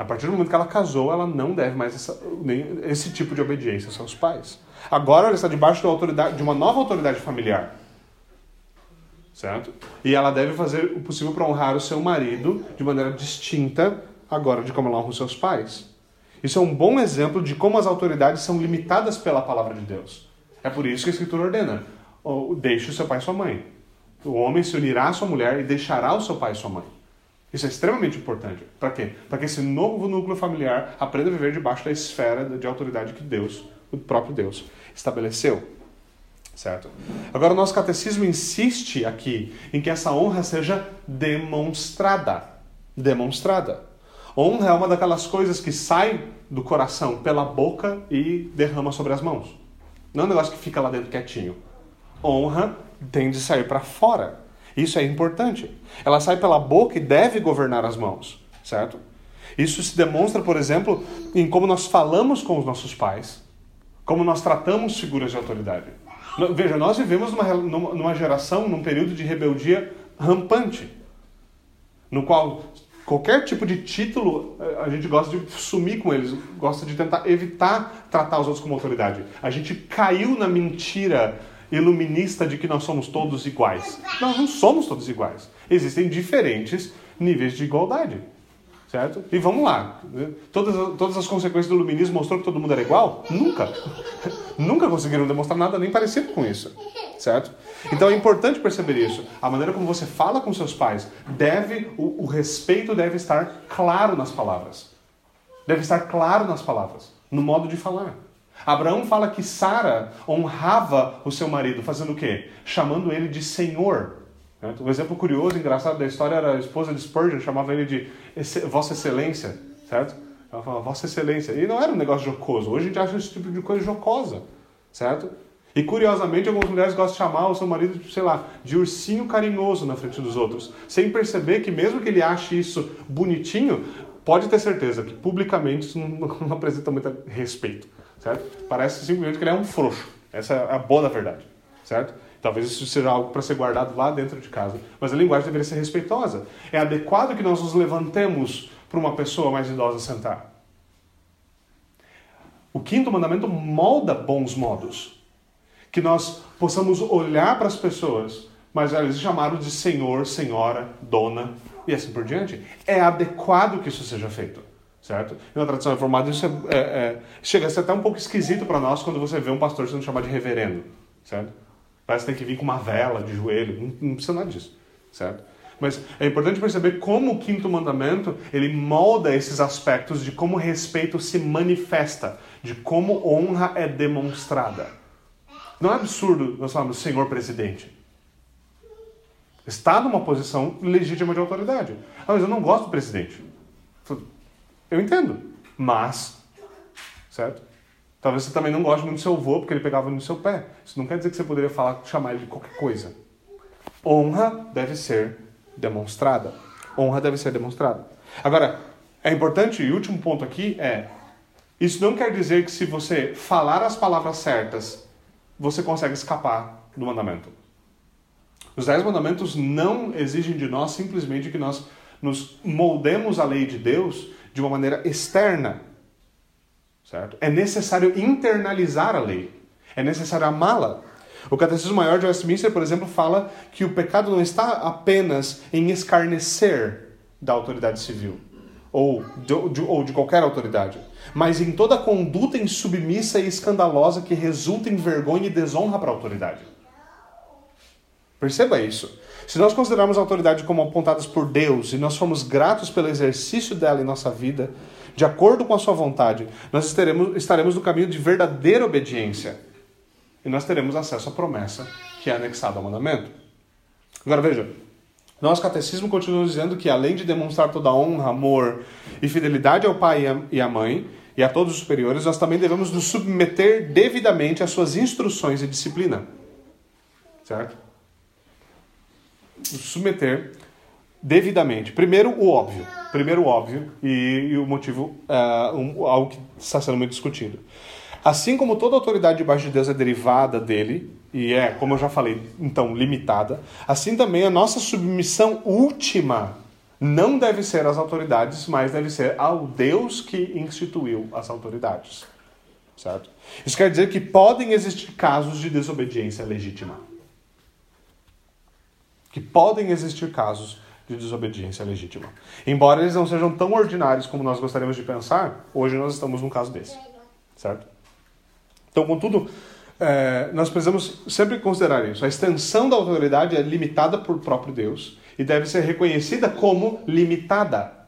A partir do momento que ela casou, ela não deve mais essa, nem, esse tipo de obediência aos seus pais. Agora ela está debaixo de uma nova autoridade familiar certo? E ela deve fazer o possível para honrar o seu marido de maneira distinta agora de como ela honra os seus pais. Isso é um bom exemplo de como as autoridades são limitadas pela palavra de Deus. É por isso que a Escritura ordena: deixe o seu pai e sua mãe. O homem se unirá à sua mulher e deixará o seu pai e sua mãe. Isso é extremamente importante. Para quê? Para que esse novo núcleo familiar aprenda a viver debaixo da esfera de autoridade que Deus, o próprio Deus, estabeleceu. Certo? Agora, o nosso catecismo insiste aqui em que essa honra seja demonstrada. Demonstrada. Honra é uma daquelas coisas que sai do coração pela boca e derrama sobre as mãos. Não é um negócio que fica lá dentro quietinho. Honra tem de sair para fora. Isso é importante. Ela sai pela boca e deve governar as mãos, certo? Isso se demonstra, por exemplo, em como nós falamos com os nossos pais, como nós tratamos figuras de autoridade. Veja, nós vivemos numa, numa geração, num período de rebeldia rampante, no qual qualquer tipo de título eh, a gente gosta de sumir com eles, gosta de tentar evitar tratar os outros como autoridade. A gente caiu na mentira iluminista de que nós somos todos iguais. Nós não somos todos iguais. Existem diferentes níveis de igualdade. Certo? E vamos lá. Todas, todas as consequências do iluminismo mostrou que todo mundo era igual? Nunca. Nunca conseguiram demonstrar nada nem parecido com isso. Certo? Então é importante perceber isso. A maneira como você fala com seus pais deve, o, o respeito deve estar claro nas palavras. Deve estar claro nas palavras, no modo de falar. Abraão fala que Sara honrava o seu marido, fazendo o quê? Chamando ele de Senhor. Um exemplo curioso, engraçado da história era a esposa de Spurgeon, chamava ele de Vossa Excelência, certo? Ela falava Vossa Excelência. E não era um negócio jocoso. Hoje a gente acha esse tipo de coisa jocosa, certo? E curiosamente, algumas mulheres gostam de chamar o seu marido, sei lá, de ursinho carinhoso na frente dos outros, sem perceber que, mesmo que ele ache isso bonitinho, pode ter certeza que publicamente isso não, não apresenta muito respeito, certo? Parece simplesmente que ele é um frouxo. Essa é a boa da verdade, certo? Talvez isso seja algo para ser guardado lá dentro de casa. Mas a linguagem deveria ser respeitosa. É adequado que nós nos levantemos para uma pessoa mais idosa sentar. O quinto mandamento molda bons modos. Que nós possamos olhar para as pessoas, mas eles chamaram de senhor, senhora, dona e assim por diante. É adequado que isso seja feito. Certo? E na tradição reformada isso é, é, é, chega a ser até um pouco esquisito para nós quando você vê um pastor sendo chamado de reverendo. Certo? Parece que tem que vir com uma vela de joelho. Não, não precisa nada disso, certo? Mas é importante perceber como o quinto mandamento ele molda esses aspectos de como respeito se manifesta, de como honra é demonstrada. Não é absurdo nós falarmos senhor presidente. Está numa posição legítima de autoridade. Ah, mas eu não gosto do presidente. Eu entendo, mas, certo? Talvez você também não goste muito do seu avô porque ele pegava no seu pé. Isso não quer dizer que você poderia falar, chamar ele de qualquer coisa. Honra deve ser demonstrada. Honra deve ser demonstrada. Agora, é importante, e último ponto aqui é: isso não quer dizer que se você falar as palavras certas, você consegue escapar do mandamento. Os dez mandamentos não exigem de nós simplesmente que nós nos moldemos a lei de Deus de uma maneira externa. Certo? É necessário internalizar a lei. É necessário amá-la. O Catecismo Maior de Westminster, por exemplo, fala que o pecado não está apenas em escarnecer da autoridade civil ou de, de, ou de qualquer autoridade, mas em toda conduta insubmissa e escandalosa que resulta em vergonha e desonra para a autoridade. Perceba isso. Se nós considerarmos a autoridade como apontadas por Deus e nós formos gratos pelo exercício dela em nossa vida, de acordo com a sua vontade, nós estaremos, estaremos no caminho de verdadeira obediência. E nós teremos acesso à promessa que é anexada ao mandamento. Agora veja, nosso catecismo continua dizendo que além de demonstrar toda honra, amor e fidelidade ao pai e à mãe e a todos os superiores, nós também devemos nos submeter devidamente às suas instruções e disciplina. Certo? Submeter devidamente. Primeiro, o óbvio. Primeiro, o óbvio e, e o motivo, uh, um, algo que está sendo muito discutido. Assim como toda autoridade debaixo de Deus é derivada dele, e é, como eu já falei, então limitada, assim também a nossa submissão última não deve ser às autoridades, mas deve ser ao Deus que instituiu as autoridades. Certo? Isso quer dizer que podem existir casos de desobediência legítima. Que podem existir casos de desobediência legítima. Embora eles não sejam tão ordinários como nós gostaríamos de pensar, hoje nós estamos num caso desse. Certo? Então, contudo, é, nós precisamos sempre considerar isso. A extensão da autoridade é limitada por próprio Deus e deve ser reconhecida como limitada.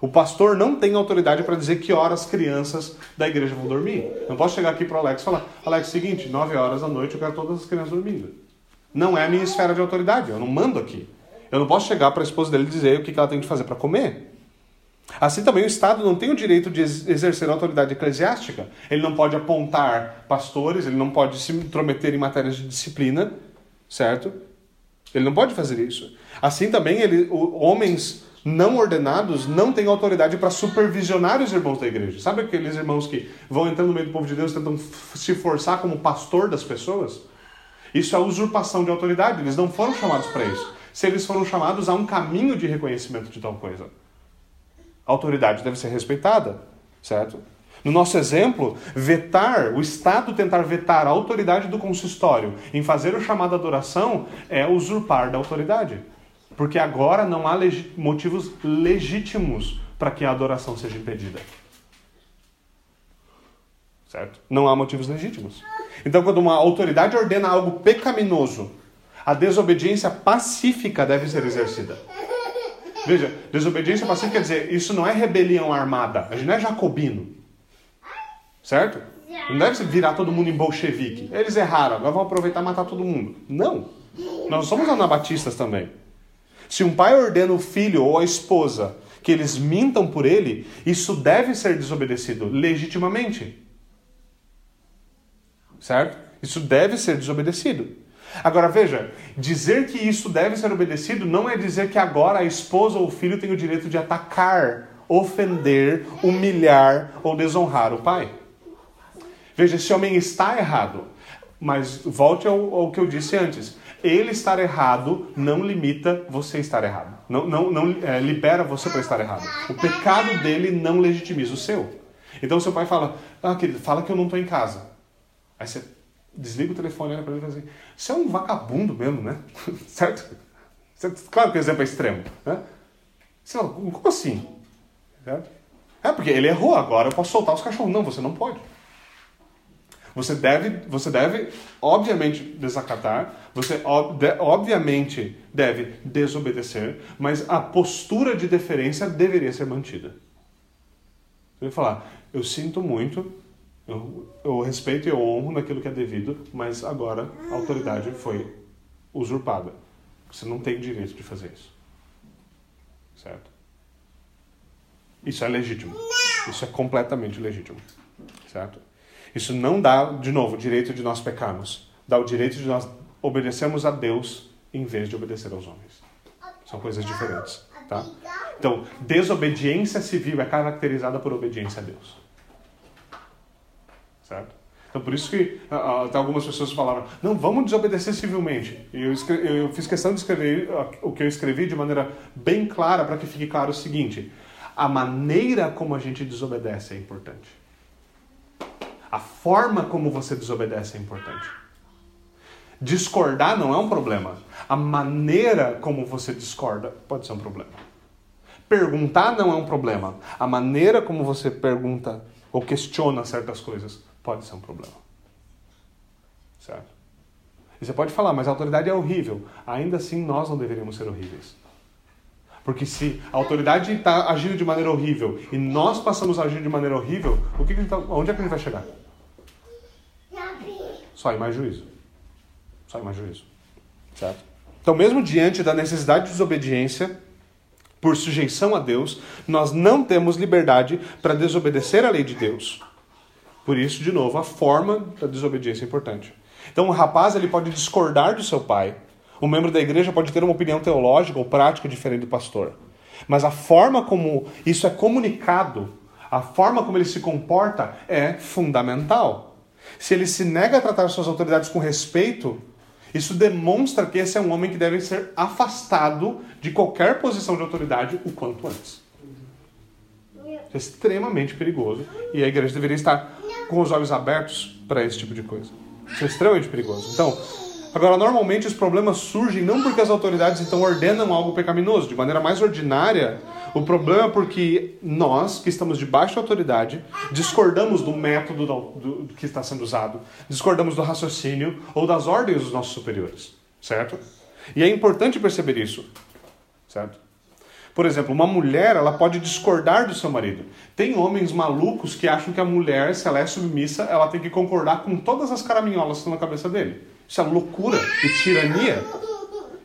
O pastor não tem autoridade para dizer que horas as crianças da igreja vão dormir. Não posso chegar aqui para o Alex e falar: Alex, seguinte, 9 horas da noite eu quero todas as crianças dormindo. Não é a minha esfera de autoridade, eu não mando aqui. Eu não posso chegar para a esposa dele dizer o que ela tem que fazer para comer. Assim também o Estado não tem o direito de exercer a autoridade eclesiástica. Ele não pode apontar pastores, ele não pode se intrometer em matérias de disciplina, certo? Ele não pode fazer isso. Assim também ele, homens não ordenados não têm autoridade para supervisionar os irmãos da igreja. Sabe aqueles irmãos que vão entrando no meio do povo de Deus tentam se forçar como pastor das pessoas? Isso é usurpação de autoridade. Eles não foram chamados para isso. Se eles foram chamados a um caminho de reconhecimento de tal coisa. A autoridade deve ser respeitada, certo? No nosso exemplo, vetar, o Estado tentar vetar a autoridade do consistório em fazer o chamado adoração é usurpar da autoridade. Porque agora não há legi motivos legítimos para que a adoração seja impedida. Certo? Não há motivos legítimos. Então, quando uma autoridade ordena algo pecaminoso, a desobediência pacífica deve ser exercida. Veja, desobediência passiva quer dizer, isso não é rebelião armada. A gente não é jacobino. Certo? Não deve virar todo mundo em bolchevique. Eles erraram, agora vão aproveitar e matar todo mundo. Não. Nós somos anabatistas também. Se um pai ordena o filho ou a esposa que eles mintam por ele, isso deve ser desobedecido legitimamente. Certo? Isso deve ser desobedecido. Agora veja, dizer que isso deve ser obedecido não é dizer que agora a esposa ou o filho tem o direito de atacar, ofender, humilhar ou desonrar o pai. Veja, esse homem está errado, mas volte ao, ao que eu disse antes. Ele estar errado não limita você estar errado. Não, não, não é, libera você para estar errado. O pecado dele não legitimiza o seu. Então seu pai fala, ah, querido, fala que eu não estou em casa. Aí você desliga o telefone, olha para ele e fala assim: Você é um vagabundo mesmo, né? certo? Claro que o exemplo é extremo. Né? Você fala, como assim? Certo? É porque ele errou, agora eu posso soltar os cachorros. Não, você não pode. Você deve, você deve, obviamente, desacatar, você ob, obviamente deve desobedecer, mas a postura de deferência deveria ser mantida. Você vai falar, eu sinto muito, eu, eu respeito e eu honro naquilo que é devido, mas agora a autoridade foi usurpada. Você não tem direito de fazer isso. Certo? Isso é legítimo. Isso é completamente legítimo. Certo? Isso não dá, de novo, o direito de nós pecarmos. Dá o direito de nós obedecermos a Deus em vez de obedecer aos homens. São coisas diferentes. Tá? Então, desobediência civil é caracterizada por obediência a Deus certo? Então, por isso que uh, até algumas pessoas falaram, não, vamos desobedecer civilmente. E eu, eu fiz questão de escrever uh, o que eu escrevi de maneira bem clara para que fique claro o seguinte: a maneira como a gente desobedece é importante. A forma como você desobedece é importante. Discordar não é um problema. A maneira como você discorda pode ser um problema. Perguntar não é um problema. A maneira como você pergunta ou questiona certas coisas pode ser um problema. Certo? E você pode falar, mas a autoridade é horrível. Ainda assim, nós não deveríamos ser horríveis. Porque se a autoridade está agindo de maneira horrível e nós passamos a agir de maneira horrível, o que, que tá, onde é que a gente vai chegar? Só em mais juízo. Só em mais juízo. Certo? Então, mesmo diante da necessidade de desobediência, por sujeição a Deus, nós não temos liberdade para desobedecer a lei de Deus. Por isso, de novo, a forma da desobediência é importante. Então, o rapaz ele pode discordar do seu pai. O membro da igreja pode ter uma opinião teológica ou prática diferente do pastor. Mas a forma como isso é comunicado, a forma como ele se comporta é fundamental. Se ele se nega a tratar suas autoridades com respeito, isso demonstra que esse é um homem que deve ser afastado de qualquer posição de autoridade o quanto antes. Isso é extremamente perigoso e a igreja deveria estar com os olhos abertos para esse tipo de coisa. Isso é extremamente perigoso. Então, agora, normalmente os problemas surgem não porque as autoridades então ordenam algo pecaminoso. De maneira mais ordinária, o problema é porque nós, que estamos debaixo da autoridade, discordamos do método do, do, que está sendo usado, discordamos do raciocínio ou das ordens dos nossos superiores, certo? E é importante perceber isso, certo? Por exemplo, uma mulher, ela pode discordar do seu marido. Tem homens malucos que acham que a mulher, se ela é submissa, ela tem que concordar com todas as caraminholas que estão na cabeça dele. Isso é loucura e tirania.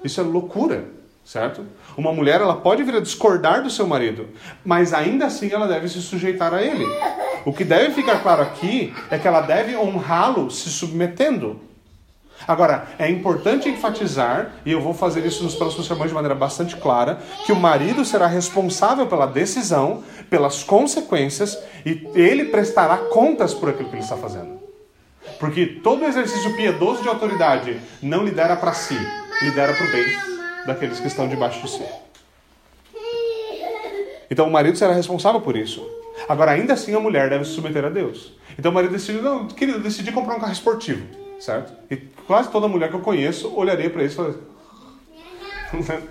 Isso é loucura, certo? Uma mulher, ela pode vir a discordar do seu marido, mas ainda assim ela deve se sujeitar a ele. O que deve ficar claro aqui é que ela deve honrá-lo se submetendo. Agora, é importante enfatizar, e eu vou fazer isso nos próximos sermões de maneira bastante clara, que o marido será responsável pela decisão, pelas consequências, e ele prestará contas por aquilo que ele está fazendo. Porque todo exercício piedoso de autoridade não lidera para si, lidera para o bem daqueles que estão debaixo de si. Então o marido será responsável por isso. Agora, ainda assim, a mulher deve se submeter a Deus. Então o marido decide, não, querido, decidi comprar um carro esportivo, certo? E quase toda mulher que eu conheço olharia para isso e falaria,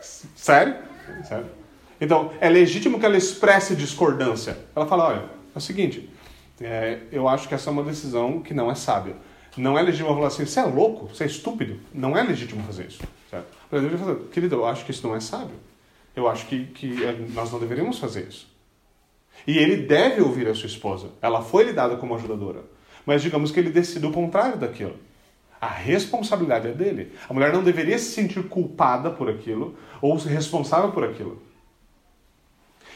sério? Sério? Então, é legítimo que ela expresse discordância. Ela fala, olha, é o seguinte, é, eu acho que essa é uma decisão que não é sábia. Não é legítimo falar assim, você é louco, você é estúpido. Não é legítimo fazer isso. Certo? Mas eu falar, querido, eu acho que isso não é sábio. Eu acho que, que é, nós não deveríamos fazer isso. E ele deve ouvir a sua esposa. Ela foi lhe dada como ajudadora. Mas digamos que ele decide o contrário daquilo. A responsabilidade é dele. A mulher não deveria se sentir culpada por aquilo ou responsável por aquilo.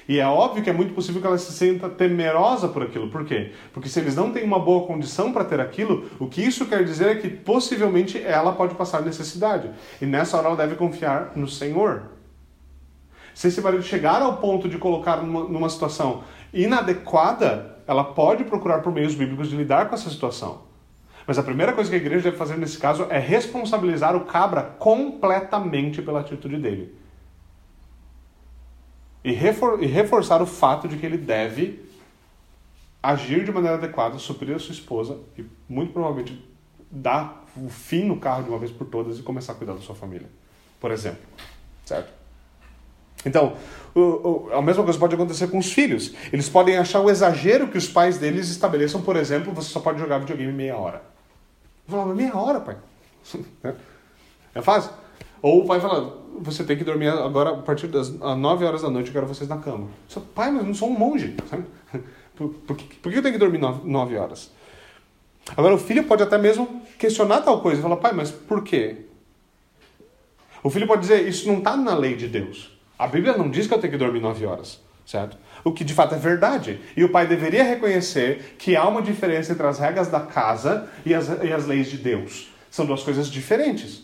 E é óbvio que é muito possível que ela se sinta temerosa por aquilo. Por quê? Porque se eles não têm uma boa condição para ter aquilo, o que isso quer dizer é que possivelmente ela pode passar necessidade. E nessa hora ela deve confiar no Senhor. Se esse marido chegar ao ponto de colocar numa, numa situação inadequada, ela pode procurar por meios bíblicos de lidar com essa situação. Mas a primeira coisa que a igreja deve fazer nesse caso é responsabilizar o cabra completamente pela atitude dele. E, refor e reforçar o fato de que ele deve agir de maneira adequada, suprir a sua esposa e muito provavelmente dar o fim no carro de uma vez por todas e começar a cuidar da sua família, por exemplo. Certo? Então, a mesma coisa pode acontecer com os filhos. Eles podem achar o exagero que os pais deles estabeleçam, por exemplo, você só pode jogar videogame meia hora. Eu falava, meia hora, pai. é fácil. Ou o pai fala, você tem que dormir agora a partir das 9 horas da noite, eu quero vocês na cama. Pai, mas eu não sou um monge. Sabe? Por, por, que, por que eu tenho que dormir 9, 9 horas? Agora, o filho pode até mesmo questionar tal coisa e falar, pai, mas por quê? O filho pode dizer, isso não está na lei de Deus. A Bíblia não diz que eu tenho que dormir 9 horas, certo? O que de fato é verdade. E o pai deveria reconhecer que há uma diferença entre as regras da casa e as, e as leis de Deus. São duas coisas diferentes.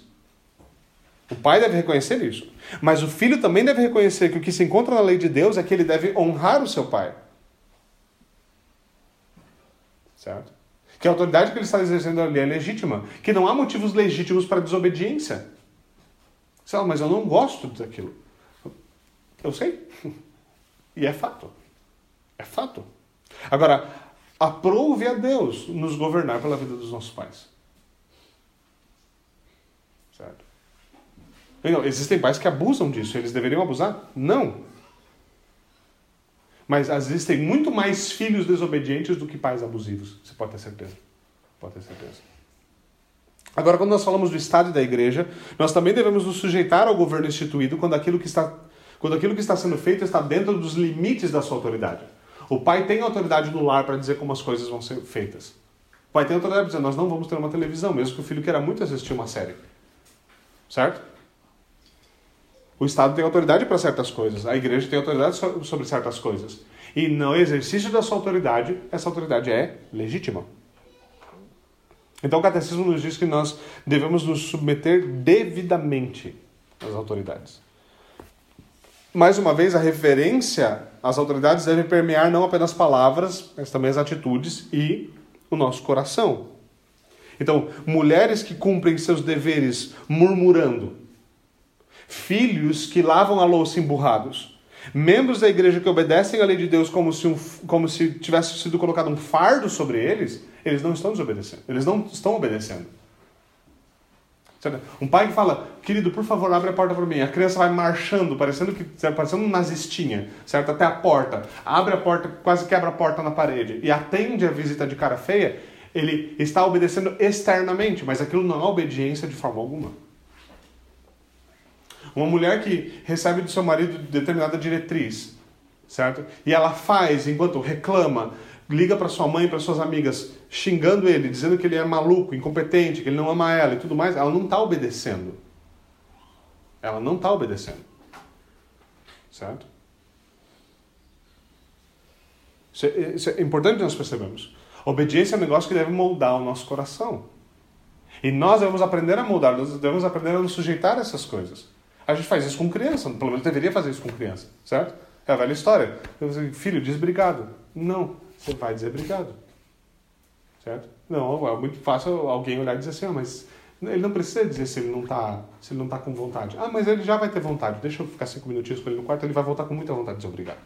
O pai deve reconhecer isso. Mas o filho também deve reconhecer que o que se encontra na lei de Deus é que ele deve honrar o seu pai. Certo? que a autoridade que ele está exercendo ali é legítima, que não há motivos legítimos para desobediência. Sei mas eu não gosto daquilo. Eu sei. E é fato. É fato. Agora, aprove a Deus nos governar pela vida dos nossos pais. Certo? Não, existem pais que abusam disso. Eles deveriam abusar? Não. Mas existem muito mais filhos desobedientes do que pais abusivos. Você pode ter certeza. Pode ter certeza. Agora, quando nós falamos do Estado e da Igreja, nós também devemos nos sujeitar ao governo instituído quando aquilo que está, quando aquilo que está sendo feito está dentro dos limites da sua autoridade. O pai tem autoridade no lar para dizer como as coisas vão ser feitas. O pai tem autoridade para dizer: nós não vamos ter uma televisão, mesmo que o filho queira muito assistir uma série. Certo? O Estado tem autoridade para certas coisas, a igreja tem autoridade sobre certas coisas. E no exercício da sua autoridade, essa autoridade é legítima. Então o catecismo nos diz que nós devemos nos submeter devidamente às autoridades. Mais uma vez, a referência às autoridades deve permear não apenas palavras, mas também as atitudes e o nosso coração. Então, mulheres que cumprem seus deveres murmurando, filhos que lavam a louça emburrados, membros da igreja que obedecem à lei de Deus como se, um, como se tivesse sido colocado um fardo sobre eles, eles não estão desobedecendo. Eles não estão obedecendo. Um pai que fala, querido, por favor, abre a porta para mim. A criança vai marchando, parecendo que parecendo um nazistinha, certo? Até a porta. Abre a porta, quase quebra a porta na parede e atende a visita de cara feia. Ele está obedecendo externamente, mas aquilo não é obediência de forma alguma. Uma mulher que recebe do seu marido determinada diretriz, certo? E ela faz enquanto reclama, liga para sua mãe, para suas amigas, xingando ele, dizendo que ele é maluco, incompetente, que ele não ama ela e tudo mais, ela não está obedecendo. Ela não está obedecendo. Certo? Isso é, isso é importante nós percebemos. obediência é um negócio que deve moldar o nosso coração. E nós devemos aprender a moldar, nós devemos aprender a nos sujeitar a essas coisas. A gente faz isso com criança, pelo menos deveria fazer isso com criança, certo? É a velha história. Filho, diz obrigado. Não, você vai dizer obrigado. Certo? Não, é muito fácil alguém olhar e dizer assim, ah, mas ele não precisa dizer se ele não está se ele não tá com vontade. Ah, mas ele já vai ter vontade. Deixa eu ficar cinco minutinhos com ele no quarto, ele vai voltar com muita vontade de dizer obrigado.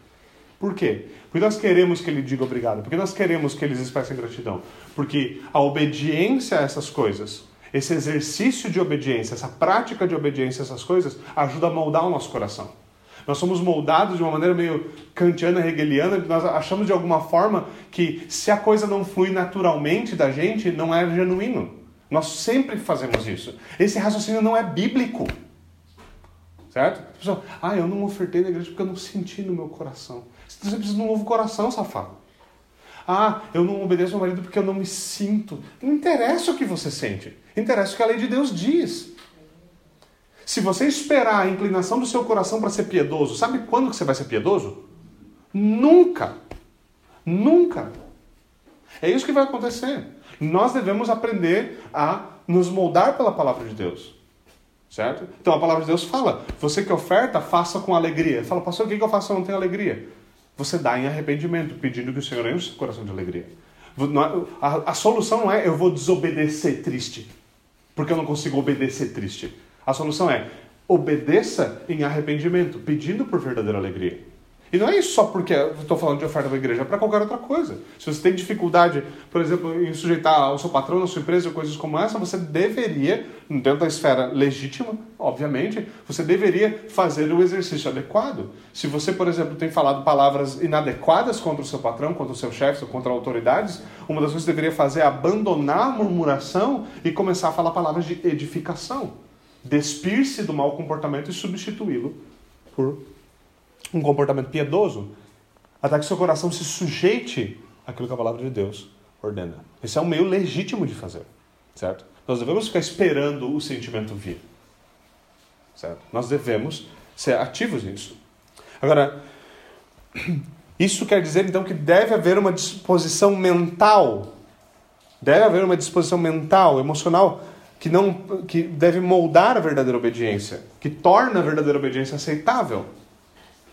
Por quê? Porque nós queremos que ele diga obrigado. Porque nós queremos que eles expressem gratidão. Porque a obediência a essas coisas esse exercício de obediência, essa prática de obediência a essas coisas, ajuda a moldar o nosso coração. Nós somos moldados de uma maneira meio kantiana, hegeliana, nós achamos de alguma forma que se a coisa não flui naturalmente da gente, não é genuíno. Nós sempre fazemos isso. Esse raciocínio não é bíblico. Certo? A pessoa, ah, eu não ofertei na igreja porque eu não senti no meu coração. Você precisa de um novo coração, safado. Ah, eu não obedeço ao marido porque eu não me sinto. Não interessa o que você sente. Interessa o que a lei de Deus diz. Se você esperar a inclinação do seu coração para ser piedoso, sabe quando que você vai ser piedoso? Nunca. Nunca. É isso que vai acontecer. Nós devemos aprender a nos moldar pela palavra de Deus. Certo? Então a palavra de Deus fala: você que oferta, faça com alegria. Fala, pastor, o que eu faço se eu não tenho alegria? você dá em arrependimento, pedindo que o Senhor enche o seu coração de alegria. É, a, a solução não é eu vou desobedecer triste, porque eu não consigo obedecer triste. A solução é obedeça em arrependimento, pedindo por verdadeira alegria. E não é isso só porque eu estou falando de oferta da igreja, é para qualquer outra coisa. Se você tem dificuldade, por exemplo, em sujeitar ao seu patrão, na sua empresa, coisas como essa, você deveria, dentro da esfera legítima, obviamente, você deveria fazer o exercício adequado. Se você, por exemplo, tem falado palavras inadequadas contra o seu patrão, contra o seu chefe ou contra autoridades, uma das coisas que você deveria fazer é abandonar a murmuração e começar a falar palavras de edificação. Despir-se do mau comportamento e substituí-lo por um comportamento piedoso, até que seu coração se sujeite àquilo que a palavra de Deus ordena. Esse é um meio legítimo de fazer, certo? Nós devemos ficar esperando o sentimento vir, certo? Nós devemos ser ativos nisso. Agora, isso quer dizer então que deve haver uma disposição mental, deve haver uma disposição mental, emocional que não que deve moldar a verdadeira obediência, que torna a verdadeira obediência aceitável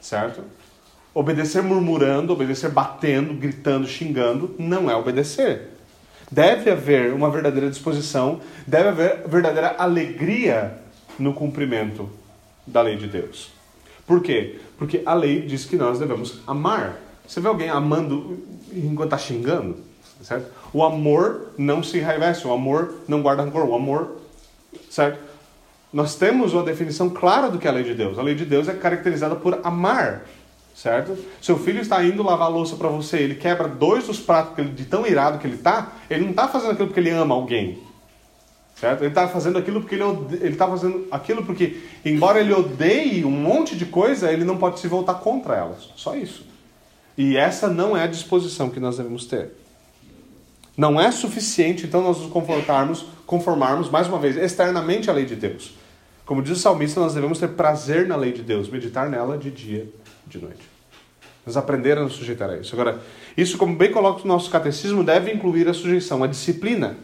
certo? Obedecer murmurando, obedecer batendo, gritando, xingando, não é obedecer. Deve haver uma verdadeira disposição, deve haver verdadeira alegria no cumprimento da lei de Deus. Por quê? Porque a lei diz que nós devemos amar. Você vê alguém amando enquanto está xingando? Certo? O amor não se enraivece, o amor não guarda rancor, o amor. Certo? Nós temos uma definição clara do que é a lei de Deus. A lei de Deus é caracterizada por amar certo? Seu filho está indo lavar louça para você, ele quebra dois dos pratos de tão irado que ele está, ele não está fazendo aquilo porque ele ama alguém, certo? Ele está fazendo aquilo porque ele ele está fazendo aquilo porque, embora ele odeie um monte de coisa, ele não pode se voltar contra elas, só isso. E essa não é a disposição que nós devemos ter. Não é suficiente, então, nós nos confortarmos, conformarmos, mais uma vez, externamente à lei de Deus. Como diz o salmista, nós devemos ter prazer na lei de Deus, meditar nela de dia e de noite. Nós aprenderam a nos sujeitar a isso. Agora, isso, como bem coloca o nosso catecismo, deve incluir a sujeição à disciplina.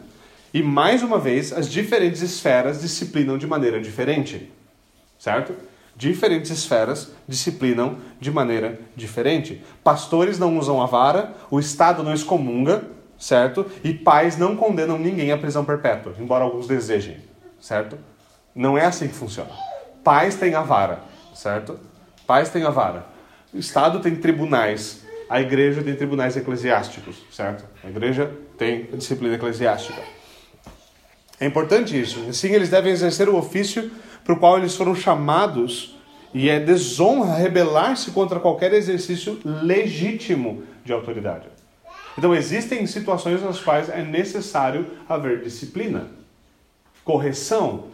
E, mais uma vez, as diferentes esferas disciplinam de maneira diferente. Certo? Diferentes esferas disciplinam de maneira diferente. Pastores não usam a vara, o Estado não excomunga, certo? E pais não condenam ninguém à prisão perpétua, embora alguns desejem, certo? Não é assim que funciona. Pais têm a vara, certo? Pais têm a vara. O Estado tem tribunais. A igreja tem tribunais eclesiásticos, certo? A igreja tem a disciplina eclesiástica. É importante isso. Assim, eles devem exercer o ofício para o qual eles foram chamados e é desonra rebelar-se contra qualquer exercício legítimo de autoridade. Então, existem situações nas quais é necessário haver disciplina, correção,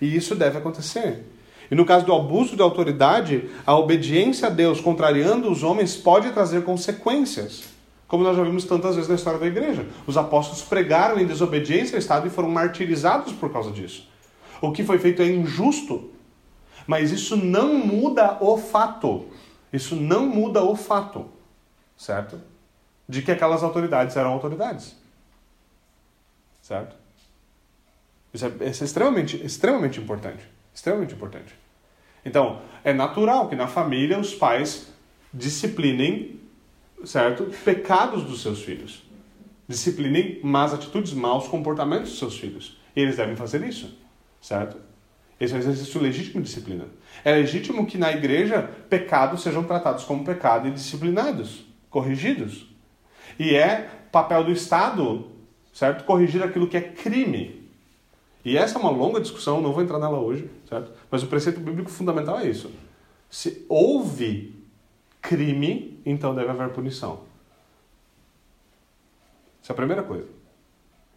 e isso deve acontecer. E no caso do abuso de autoridade, a obediência a Deus contrariando os homens pode trazer consequências. Como nós já vimos tantas vezes na história da igreja. Os apóstolos pregaram em desobediência ao Estado e foram martirizados por causa disso. O que foi feito é injusto. Mas isso não muda o fato. Isso não muda o fato. Certo? De que aquelas autoridades eram autoridades. Certo? Isso é, isso é extremamente, extremamente importante. Extremamente importante. Então, é natural que na família os pais disciplinem, certo? Pecados dos seus filhos. Disciplinem más atitudes, maus comportamentos dos seus filhos. E eles devem fazer isso, certo? Esse é um exercício legítimo de disciplina. É legítimo que na igreja pecados sejam tratados como pecado e disciplinados, corrigidos. E é papel do Estado, certo? Corrigir aquilo que é crime. E essa é uma longa discussão, não vou entrar nela hoje, certo? Mas o preceito bíblico fundamental é isso. Se houve crime, então deve haver punição. Essa é a primeira coisa.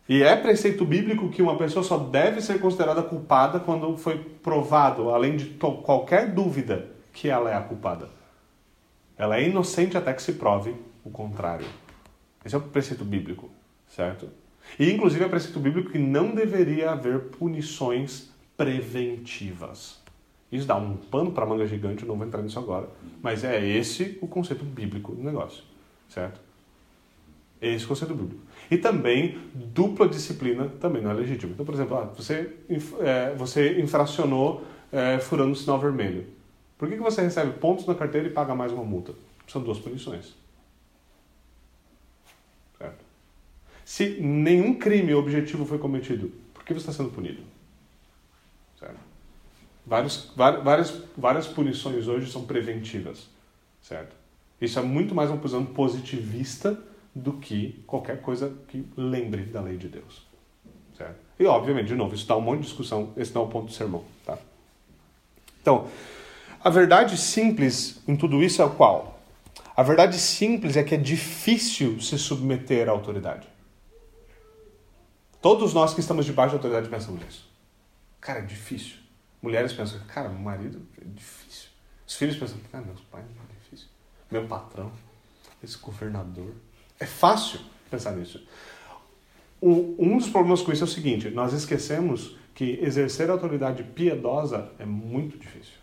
E é preceito bíblico que uma pessoa só deve ser considerada culpada quando foi provado, além de qualquer dúvida, que ela é a culpada. Ela é inocente até que se prove o contrário. Esse é o preceito bíblico, certo? E inclusive é preceito bíblico que não deveria haver punições preventivas. Isso dá um pano para manga gigante, eu não vou entrar nisso agora, mas é esse o conceito bíblico do negócio, certo? Esse é o conceito bíblico. E também, dupla disciplina também não é legítimo. Então, por exemplo, ah, você, é, você infracionou é, furando o sinal vermelho. Por que, que você recebe pontos na carteira e paga mais uma multa? São duas punições. Se nenhum crime objetivo foi cometido, por que você está sendo punido? Certo? Várias, várias punições hoje são preventivas, certo? Isso é muito mais uma posição positivista do que qualquer coisa que lembre da lei de Deus, certo? E obviamente, de novo, isso dá um monte de discussão, esse não é o ponto do sermão, tá? Então, a verdade simples em tudo isso é qual? A verdade simples é que é difícil se submeter à autoridade. Todos nós que estamos debaixo da autoridade pensamos isso. Cara, é difícil. Mulheres pensam, cara, meu marido é difícil. Os filhos pensam, cara, meus pais é difícil. Meu patrão, esse governador. É fácil pensar nisso. um dos problemas com isso é o seguinte: nós esquecemos que exercer a autoridade piedosa é muito difícil.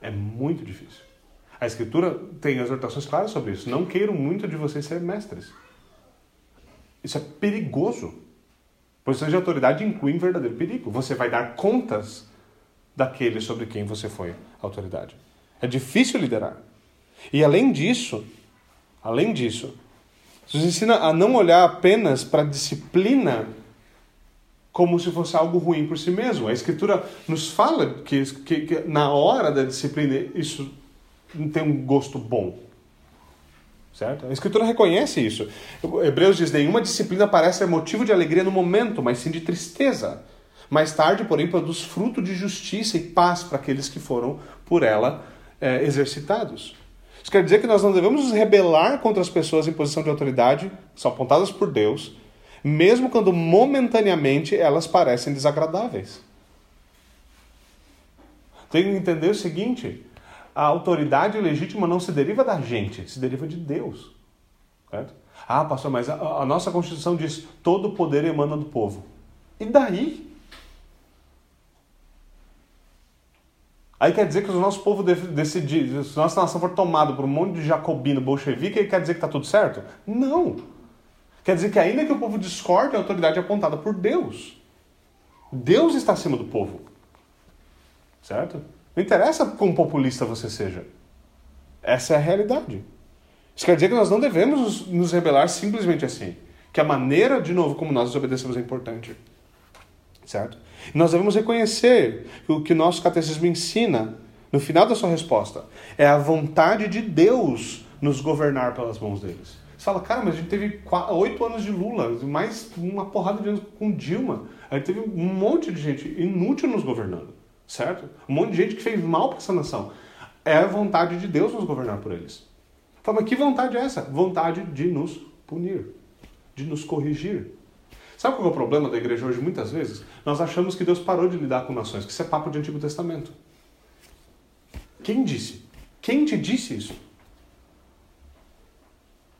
É muito difícil. A Escritura tem exortações claras sobre isso. Não queiram muito de vocês ser mestres. Isso é perigoso. Posição de autoridade inclui um verdadeiro perigo. Você vai dar contas daquele sobre quem você foi autoridade. É difícil liderar. E além disso, além disso, Nos ensina a não olhar apenas para a disciplina como se fosse algo ruim por si mesmo. A Escritura nos fala que, que, que na hora da disciplina isso não tem um gosto bom. Certo? A Escritura reconhece isso. Hebreus diz: nenhuma disciplina parece ser motivo de alegria no momento, mas sim de tristeza. Mais tarde, porém, produz fruto de justiça e paz para aqueles que foram por ela é, exercitados. Isso quer dizer que nós não devemos nos rebelar contra as pessoas em posição de autoridade, são apontadas por Deus, mesmo quando momentaneamente elas parecem desagradáveis. Tem que entender o seguinte: a autoridade legítima não se deriva da gente, se deriva de Deus. Certo? Ah, pastor, mas a, a nossa Constituição diz todo o poder emana do povo. E daí? Aí quer dizer que o nosso povo decidir, se a nossa nação for tomada por um monte de jacobino bolchevique, quer dizer que está tudo certo? Não. Quer dizer que ainda que o povo discorde, a autoridade é apontada por Deus. Deus está acima do povo. Certo? Não interessa quão populista você seja. Essa é a realidade. Isso quer dizer que nós não devemos nos rebelar simplesmente assim. Que a maneira, de novo, como nós obedecemos é importante. Certo? E nós devemos reconhecer que o que o nosso catecismo ensina, no final da sua resposta, é a vontade de Deus nos governar pelas mãos deles. Você fala, cara, mas a gente teve oito anos de Lula, mais uma porrada de anos com Dilma. A gente teve um monte de gente inútil nos governando certo? Um monte de gente que fez mal para essa nação. É a vontade de Deus nos governar por eles. Fala, mas que vontade é essa? Vontade de nos punir, de nos corrigir. Sabe qual é o problema da igreja hoje, muitas vezes? Nós achamos que Deus parou de lidar com nações, que isso é papo de Antigo Testamento. Quem disse? Quem te disse isso?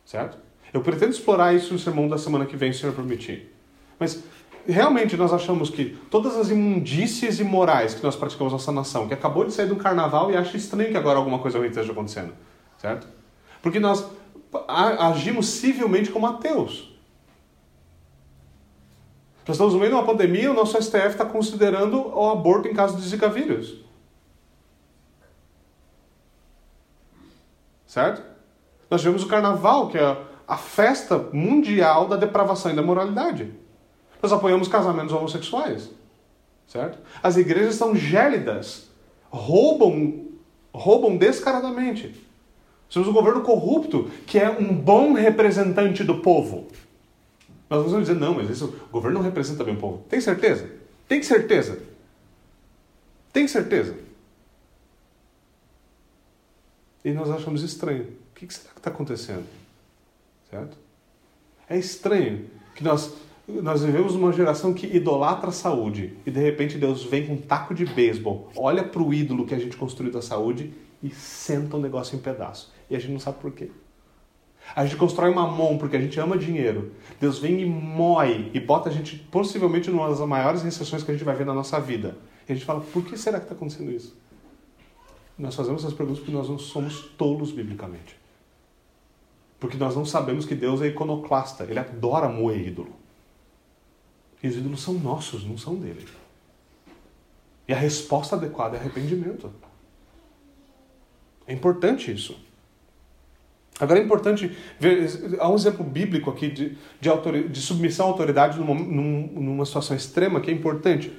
Certo? Eu pretendo explorar isso no sermão da semana que vem, se o Senhor permitir. Mas realmente nós achamos que todas as imundícies imorais que nós praticamos na nossa nação, que acabou de sair do carnaval e acha estranho que agora alguma coisa ruim esteja acontecendo, certo? Porque nós agimos civilmente como ateus. Nós estamos no meio de uma pandemia e o nosso STF está considerando o aborto em caso de Zika vírus. Certo? Nós tivemos o carnaval, que é a festa mundial da depravação e da moralidade. Nós apoiamos casamentos homossexuais, certo? As igrejas são gélidas, roubam, roubam descaradamente. Temos um governo corrupto que é um bom representante do povo. Nós vamos dizer, não, mas isso, o governo não representa bem o povo. Tem certeza? Tem certeza? Tem certeza? E nós achamos estranho. O que será que está acontecendo? Certo? É estranho que nós nós vivemos uma geração que idolatra a saúde e de repente Deus vem com um taco de beisebol, olha para o ídolo que a gente construiu da saúde e senta o negócio em pedaço. E a gente não sabe por quê. A gente constrói uma mão porque a gente ama dinheiro. Deus vem e moe e bota a gente possivelmente numa das maiores recessões que a gente vai ver na nossa vida. E a gente fala, por que será que está acontecendo isso? Nós fazemos essas perguntas porque nós não somos tolos biblicamente. Porque nós não sabemos que Deus é iconoclasta, ele adora moer ídolo. E os ídolos são nossos, não são dele. E a resposta adequada é arrependimento. É importante isso. Agora é importante ver, há um exemplo bíblico aqui de, de, de submissão à autoridade numa, numa situação extrema que é importante.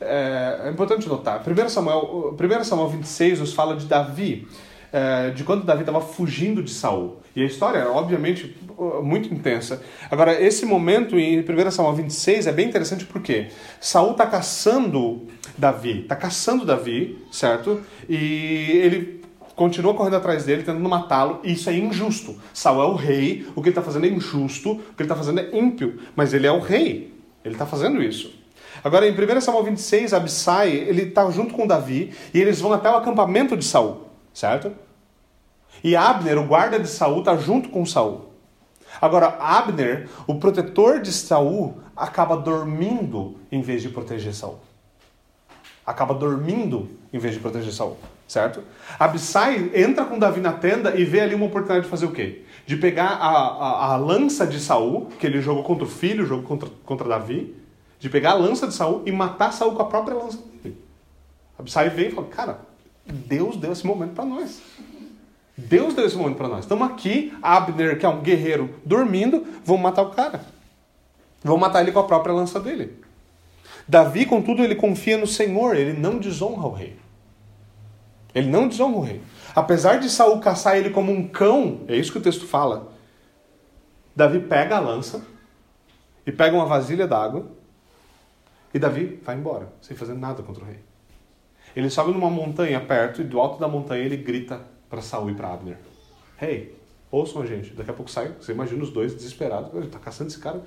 É, é importante notar. 1 Samuel, 1 Samuel 26 nos fala de Davi é, de quando Davi estava fugindo de Saul. E a história é, obviamente, muito intensa. Agora, esse momento em 1 Samuel 26 é bem interessante porque Saul está caçando Davi, está caçando Davi, certo? E ele continua correndo atrás dele, tentando matá-lo, e isso é injusto. Saul é o rei, o que ele está fazendo é injusto, o que ele está fazendo é ímpio, mas ele é o rei, ele está fazendo isso. Agora, em 1 Samuel 26, Abissai, ele está junto com Davi, e eles vão até o acampamento de Saul certo? E Abner, o guarda de Saul, está junto com Saul. Agora, Abner, o protetor de Saul, acaba dormindo em vez de proteger Saul. Acaba dormindo em vez de proteger Saul, certo? Abissai entra com Davi na tenda e vê ali uma oportunidade de fazer o quê? De pegar a, a, a lança de Saul, que ele jogou contra o filho, jogou contra, contra Davi, de pegar a lança de Saul e matar Saul com a própria lança dele. Abissai vem e fala, cara, Deus deu esse momento para nós. Deus deu esse momento para nós. Estamos aqui, Abner, que é um guerreiro, dormindo, vamos matar o cara. Vamos matar ele com a própria lança dele. Davi, contudo, ele confia no Senhor, ele não desonra o rei. Ele não desonra o rei. Apesar de Saul caçar ele como um cão, é isso que o texto fala. Davi pega a lança e pega uma vasilha d'água e Davi vai embora, sem fazer nada contra o rei. Ele sobe numa montanha perto e do alto da montanha ele grita para Saul e para Abner: Hey, ouçam a gente. Daqui a pouco sai, você imagina os dois desesperados, ele está caçando esse cara.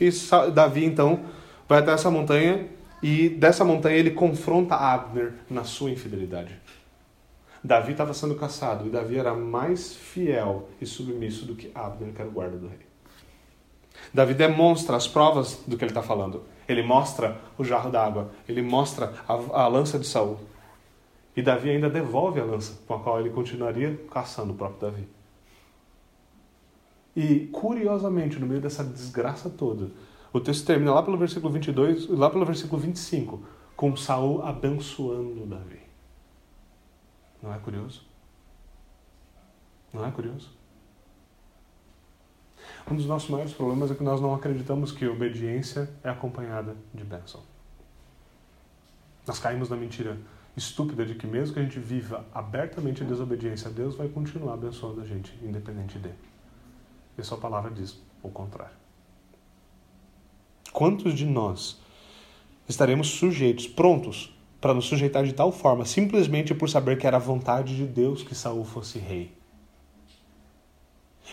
E Davi então vai até essa montanha e dessa montanha ele confronta Abner na sua infidelidade. Davi estava sendo caçado e Davi era mais fiel e submisso do que Abner, que era o guarda do rei. Davi demonstra as provas do que ele está falando. Ele mostra o jarro d'água, ele mostra a, a lança de Saul. E Davi ainda devolve a lança com a qual ele continuaria caçando o próprio Davi. E, curiosamente, no meio dessa desgraça toda, o texto termina lá pelo versículo 22, lá pelo versículo 25, com Saul abençoando Davi. Não é curioso? Não é curioso? Um dos nossos maiores problemas é que nós não acreditamos que obediência é acompanhada de bênção. Nós caímos na mentira estúpida de que mesmo que a gente viva abertamente em desobediência, Deus vai continuar abençoando a gente, independente dele. E a sua palavra diz o contrário. Quantos de nós estaremos sujeitos, prontos para nos sujeitar de tal forma, simplesmente por saber que era a vontade de Deus que Saul fosse rei?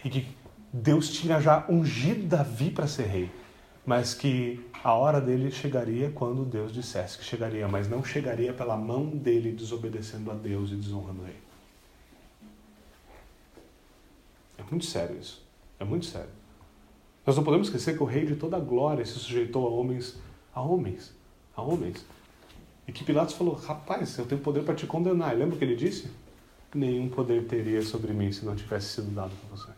E que Deus tinha já ungido Davi para ser rei, mas que a hora dele chegaria quando Deus dissesse que chegaria, mas não chegaria pela mão dele desobedecendo a Deus e desonrando rei. É muito sério isso. É muito sério. Nós não podemos esquecer que o rei de toda a glória se sujeitou a homens, a homens, a homens. E que Pilatos falou: Rapaz, eu tenho poder para te condenar. E lembra o que ele disse? Nenhum poder teria sobre mim se não tivesse sido dado por você.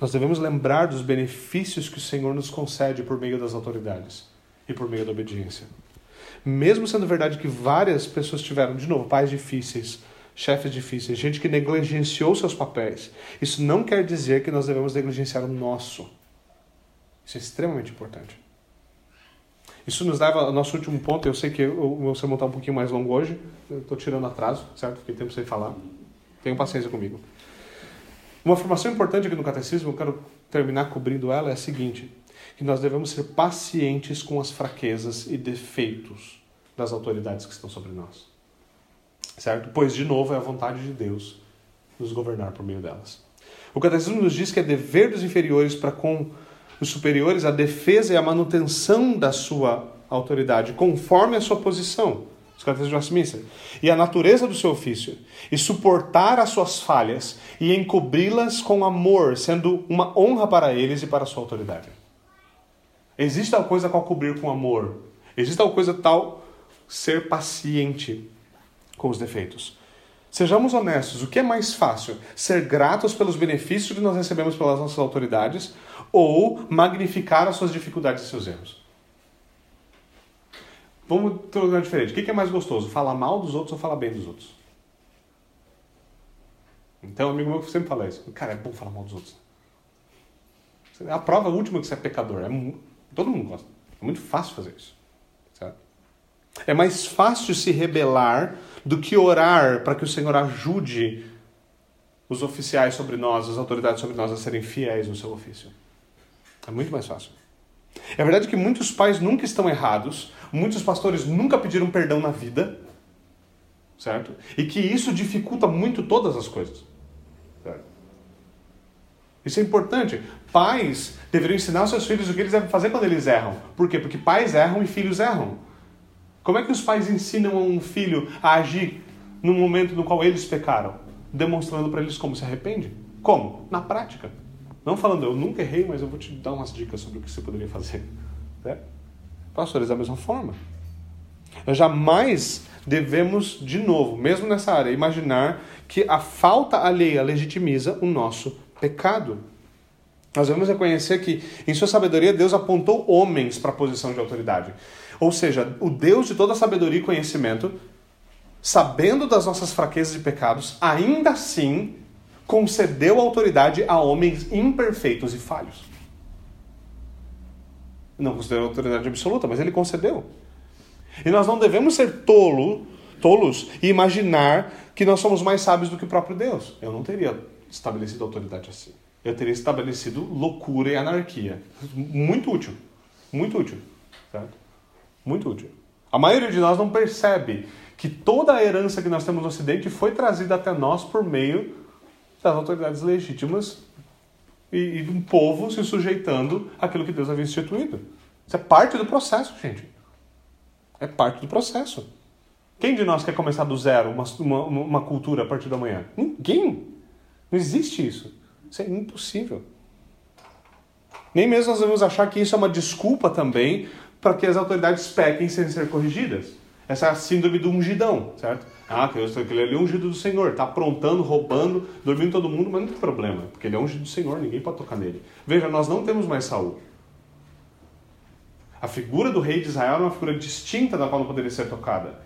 Nós devemos lembrar dos benefícios que o Senhor nos concede por meio das autoridades e por meio da obediência. Mesmo sendo verdade que várias pessoas tiveram, de novo, pais difíceis, chefes difíceis, gente que negligenciou seus papéis, isso não quer dizer que nós devemos negligenciar o nosso. Isso é extremamente importante. Isso nos leva ao nosso último ponto. Eu sei que o meu sermão está um pouquinho mais longo hoje. Estou tirando atraso, certo? Fiquei tempo sem falar. Tenham paciência comigo. Uma informação importante aqui no catecismo, eu quero terminar cobrindo ela, é a seguinte: que nós devemos ser pacientes com as fraquezas e defeitos das autoridades que estão sobre nós. Certo? Pois, de novo, é a vontade de Deus nos governar por meio delas. O catecismo nos diz que é dever dos inferiores para com os superiores a defesa e a manutenção da sua autoridade, conforme a sua posição os catecismos de Westminster, e a natureza do seu ofício, e suportar as suas falhas e encobri-las com amor, sendo uma honra para eles e para a sua autoridade. Existe tal coisa qual cobrir com amor, existe tal coisa tal ser paciente com os defeitos. Sejamos honestos, o que é mais fácil? Ser gratos pelos benefícios que nós recebemos pelas nossas autoridades ou magnificar as suas dificuldades e seus erros? Vamos ter um diferente. O que é mais gostoso? Falar mal dos outros ou falar bem dos outros? Então, um amigo meu sempre fala isso. Cara, é bom falar mal dos outros. É a prova última que você é pecador. É, todo mundo gosta. É muito fácil fazer isso. Certo? É mais fácil se rebelar do que orar para que o Senhor ajude os oficiais sobre nós, as autoridades sobre nós a serem fiéis no seu ofício. É muito mais fácil. É verdade que muitos pais nunca estão errados, muitos pastores nunca pediram perdão na vida, certo? E que isso dificulta muito todas as coisas. Certo? Isso é importante. Pais deveriam ensinar aos seus filhos o que eles devem fazer quando eles erram. Por quê? Porque pais erram e filhos erram. Como é que os pais ensinam um filho a agir no momento no qual eles pecaram? Demonstrando para eles como se arrepende. Como? Na prática. Não falando, eu nunca errei, mas eu vou te dar umas dicas sobre o que você poderia fazer. Né? Pastores, da mesma forma. Nós jamais devemos, de novo, mesmo nessa área, imaginar que a falta alheia legitimiza o nosso pecado. Nós devemos reconhecer que, em sua sabedoria, Deus apontou homens para a posição de autoridade. Ou seja, o Deus de toda sabedoria e conhecimento, sabendo das nossas fraquezas e pecados, ainda assim concedeu autoridade a homens imperfeitos e falhos. Não concedeu autoridade absoluta, mas ele concedeu. E nós não devemos ser tolo, tolos e imaginar que nós somos mais sábios do que o próprio Deus. Eu não teria estabelecido autoridade assim. Eu teria estabelecido loucura e anarquia. Muito útil. Muito útil. Certo? Muito útil. A maioria de nós não percebe que toda a herança que nós temos no Ocidente foi trazida até nós por meio das autoridades legítimas e, e de um povo se sujeitando àquilo que Deus havia instituído. Isso é parte do processo, gente. É parte do processo. Quem de nós quer começar do zero uma, uma, uma cultura a partir da manhã? Ninguém. Não existe isso. Isso é impossível. Nem mesmo nós devemos achar que isso é uma desculpa também para que as autoridades pequem sem ser corrigidas. Essa é síndrome do ungidão, certo? Ah, aquele ali é ungido do Senhor, está aprontando, roubando, dormindo todo mundo, mas não tem problema, porque ele é ungido do Senhor, ninguém pode tocar nele. Veja, nós não temos mais Saul. A figura do rei de Israel era uma figura distinta da qual não poderia ser tocada.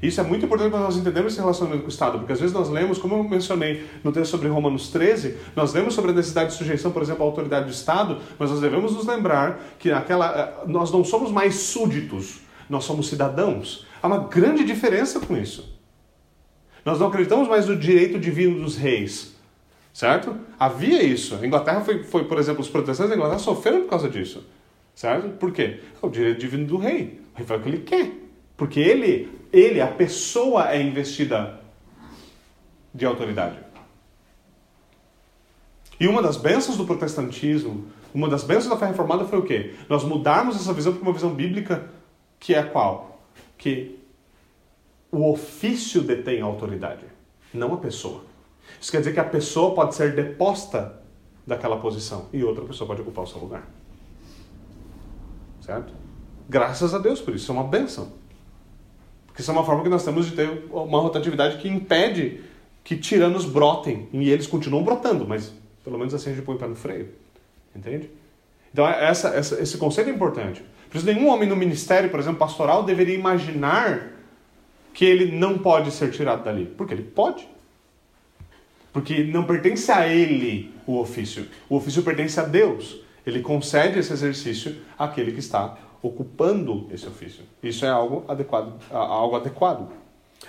Isso é muito importante para nós entendermos esse relacionamento com o Estado, porque às vezes nós lemos, como eu mencionei no texto sobre Romanos 13, nós lemos sobre a necessidade de sujeição, por exemplo, à autoridade do Estado, mas nós devemos nos lembrar que aquela, eh, nós não somos mais súditos, nós somos cidadãos. Há uma grande diferença com isso. Nós não acreditamos mais no direito divino dos reis, certo? Havia isso. A Inglaterra foi, foi por exemplo, os protestantes da Inglaterra sofreram por causa disso, certo? Por quê? É o direito divino do rei. O rei faz o que ele quer. Porque ele, ele, a pessoa é investida de autoridade. E uma das bênçãos do protestantismo, uma das bênçãos da fé reformada foi o quê? Nós mudarmos essa visão para uma visão bíblica que é qual? Que o ofício detém a autoridade, não a pessoa. Isso quer dizer que a pessoa pode ser deposta daquela posição e outra pessoa pode ocupar o seu lugar. Certo? Graças a Deus por isso, é uma bênção. Porque isso é uma forma que nós temos de ter uma rotatividade que impede que tiranos brotem. E eles continuam brotando, mas pelo menos assim a gente põe o pé no freio. Entende? Então essa, essa, esse conceito é importante. Por isso nenhum homem no ministério, por exemplo, pastoral, deveria imaginar que ele não pode ser tirado dali. Porque ele pode. Porque não pertence a ele o ofício. O ofício pertence a Deus. Ele concede esse exercício àquele que está ocupando esse ofício. Isso é algo adequado. Algo adequado.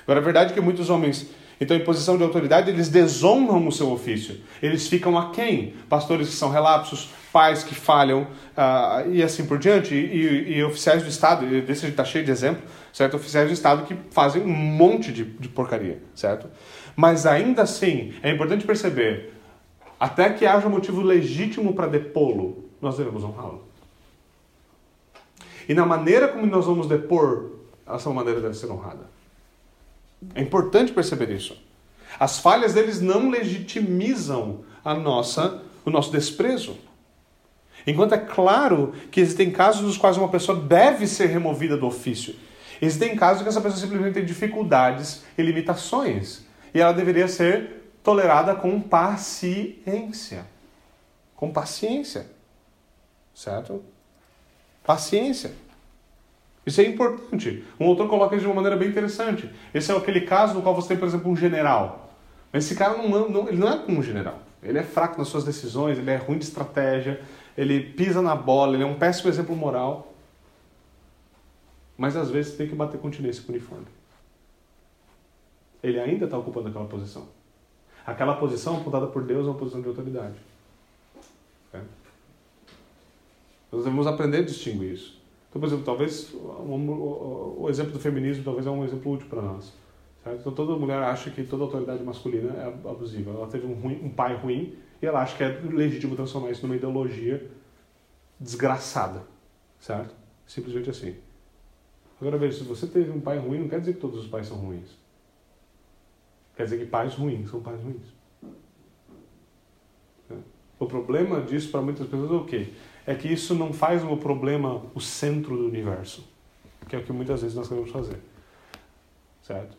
Agora, é verdade que muitos homens, então, em posição de autoridade, eles desonram o seu ofício. Eles ficam aquém. Pastores que são relapsos, pais que falham uh, e assim por diante. E, e, e oficiais do Estado, desse está cheio de exemplo, certo? Oficiais do Estado que fazem um monte de, de porcaria, certo? Mas ainda assim, é importante perceber, até que haja motivo legítimo para depô-lo, nós devemos honrá-lo. E na maneira como nós vamos depor, essa maneira deve ser honrada. É importante perceber isso. As falhas deles não legitimizam a nossa, o nosso desprezo. Enquanto é claro que existem casos nos quais uma pessoa deve ser removida do ofício. Existem casos que essa pessoa simplesmente tem dificuldades e limitações. E ela deveria ser tolerada com paciência. Com paciência. Certo? Paciência. Isso é importante. Um autor coloca isso de uma maneira bem interessante. Esse é aquele caso no qual você tem, por exemplo, um general. Mas esse cara não, não, ele não é como um general. Ele é fraco nas suas decisões, ele é ruim de estratégia, ele pisa na bola, ele é um péssimo exemplo moral. Mas às vezes tem que bater continência com o uniforme. Ele ainda está ocupando aquela posição. Aquela posição apontada por Deus é uma posição de autoridade. Nós devemos aprender a distinguir isso. Então, por exemplo, talvez o, exemplo do feminismo talvez é um exemplo útil para nós. Certo? Então, toda mulher acha que toda autoridade masculina é abusiva. Ela teve um, ruim, um pai ruim e ela acha que é legítimo transformar isso numa ideologia desgraçada. Certo? Simplesmente assim. Agora veja, se você teve um pai ruim, não quer dizer que todos os pais são ruins. Quer dizer que pais ruins são pais ruins. O problema disso para muitas pessoas é o quê? É que isso não faz o problema o centro do universo, que é o que muitas vezes nós queremos fazer. Certo?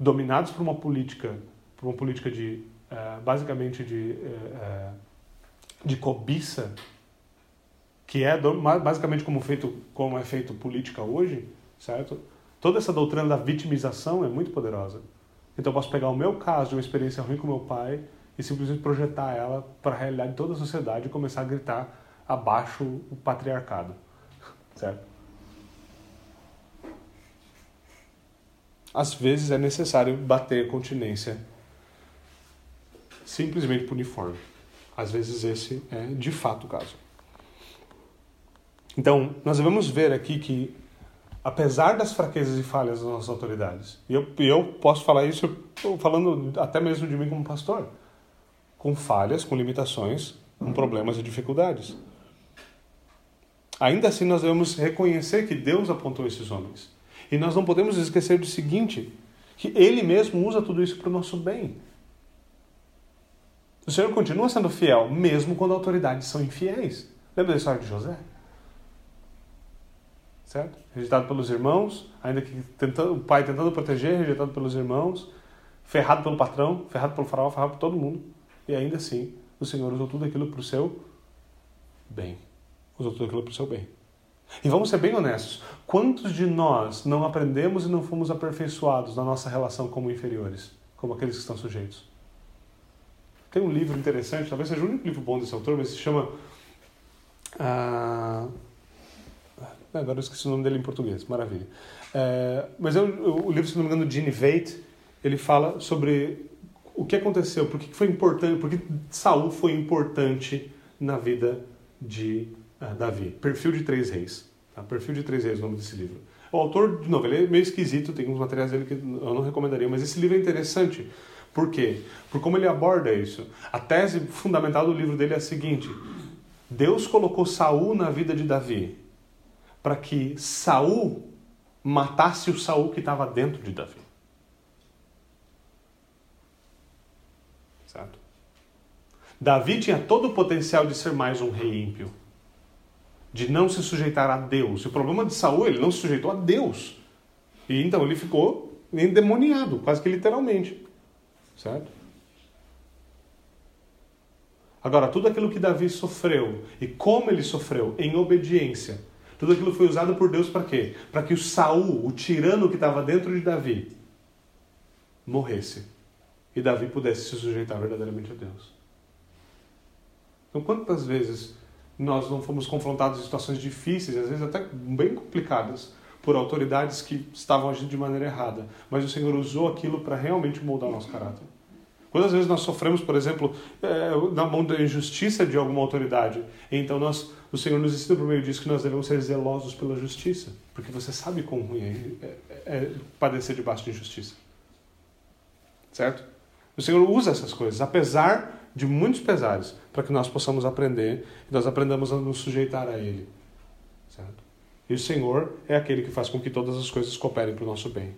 Dominados por uma política, por uma política de, uh, basicamente de uh, de cobiça, que é basicamente como, feito, como é feito política hoje, certo? Toda essa doutrina da vitimização é muito poderosa. Então eu posso pegar o meu caso de uma experiência ruim com meu pai e simplesmente projetar ela para a realidade de toda a sociedade e começar a gritar abaixo o patriarcado, certo? Às vezes é necessário bater continência simplesmente por uniforme. Às vezes esse é de fato o caso. Então, nós devemos ver aqui que, apesar das fraquezas e falhas das nossas autoridades, e eu, eu posso falar isso falando até mesmo de mim como pastor, com falhas, com limitações, com problemas e dificuldades. Ainda assim, nós devemos reconhecer que Deus apontou esses homens. E nós não podemos esquecer do seguinte: que Ele mesmo usa tudo isso para o nosso bem. O Senhor continua sendo fiel, mesmo quando autoridades são infiéis. Lembra da história de José? Certo? Rejeitado pelos irmãos, ainda que tentando, o pai tentando proteger, rejeitado pelos irmãos, ferrado pelo patrão, ferrado pelo faraó, ferrado por todo mundo. E ainda assim, o Senhor usou tudo aquilo para o seu bem. Usou tudo aquilo para o seu bem. E vamos ser bem honestos: quantos de nós não aprendemos e não fomos aperfeiçoados na nossa relação como inferiores, como aqueles que estão sujeitos? Tem um livro interessante, talvez seja o único livro bom desse autor, mas se chama. Ah, agora eu esqueci o nome dele em português, maravilha. É, mas é o, livro, se não me engano, do Gene Veit, ele fala sobre o que aconteceu, por que foi importante, por que Saul foi importante na vida de Davi. Perfil de Três Reis. Tá? Perfil de Três Reis, o nome desse livro. O autor, de novo, ele é meio esquisito, tem uns materiais dele que eu não recomendaria, mas esse livro é interessante por quê? Por como ele aborda isso. A tese fundamental do livro dele é a seguinte: Deus colocou Saul na vida de Davi para que Saul matasse o Saul que estava dentro de Davi. Certo? Davi tinha todo o potencial de ser mais um rei ímpio, de não se sujeitar a Deus. E o problema de Saul, ele não se sujeitou a Deus. E então ele ficou endemoniado, quase que literalmente. Certo? Agora, tudo aquilo que Davi sofreu e como ele sofreu em obediência, tudo aquilo foi usado por Deus para quê? Para que o Saul, o tirano que estava dentro de Davi, morresse e Davi pudesse se sujeitar verdadeiramente a Deus. Então, quantas vezes nós não fomos confrontados em situações difíceis, às vezes até bem complicadas, por autoridades que estavam agindo de maneira errada, mas o Senhor usou aquilo para realmente moldar o nosso caráter. Quantas vezes nós sofremos, por exemplo, é, na mão da injustiça de alguma autoridade? Então nós, o Senhor nos ensina por meio disso que nós devemos ser zelosos pela justiça, porque você sabe quão ruim é, é, é padecer debaixo de injustiça. Certo? O Senhor usa essas coisas, apesar de muitos pesares, para que nós possamos aprender e nós aprendamos a nos sujeitar a Ele. Certo? E o Senhor é aquele que faz com que todas as coisas cooperem para o nosso bem.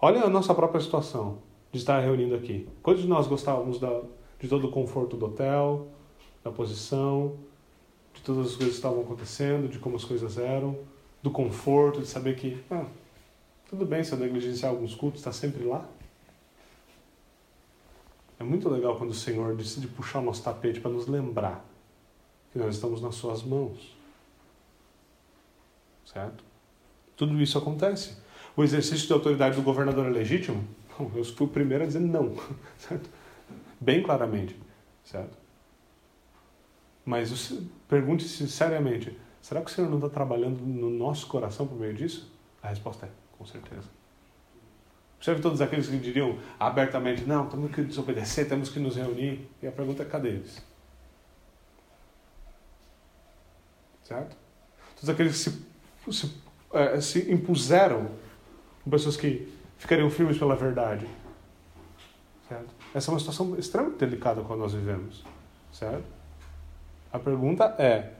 Olha a nossa própria situação de estar reunindo aqui. Quantos de nós gostávamos da, de todo o conforto do hotel, da posição, de todas as coisas que estavam acontecendo, de como as coisas eram, do conforto, de saber que, ah, tudo bem se eu negligenciar alguns cultos, está sempre lá? É muito legal quando o Senhor decide puxar o nosso tapete para nos lembrar que nós estamos nas Suas mãos. Certo? Tudo isso acontece. O exercício de autoridade do governador é legítimo? Não, eu fui o primeiro a dizer não, certo? Bem claramente, certo? Mas pergunte-se seriamente, será que o Senhor não está trabalhando no nosso coração por meio disso? A resposta é, com certeza. Observe todos aqueles que diriam abertamente, não, temos que desobedecer, temos que nos reunir. E a pergunta é, cadê eles? Certo? Todos aqueles que se se, é, se impuseram pessoas que ficariam firmes pela verdade. Certo? Essa é uma situação extremamente delicada quando nós vivemos. Certo? A pergunta é: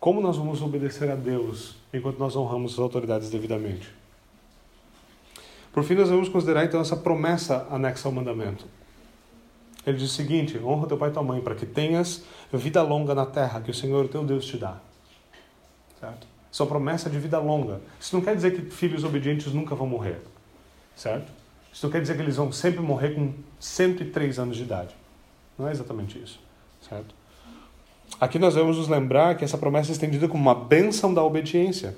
como nós vamos obedecer a Deus enquanto nós honramos as autoridades devidamente? Por fim, nós vamos considerar então essa promessa anexa ao mandamento. Ele diz o seguinte: honra teu pai e tua mãe, para que tenhas vida longa na terra que o Senhor teu Deus te dá. Certo? Sua promessa de vida longa. Isso não quer dizer que filhos obedientes nunca vão morrer, certo? Isso não quer dizer que eles vão sempre morrer com 103 anos de idade. Não é exatamente isso, certo? aqui nós devemos nos lembrar que essa promessa é estendida como uma bênção da obediência.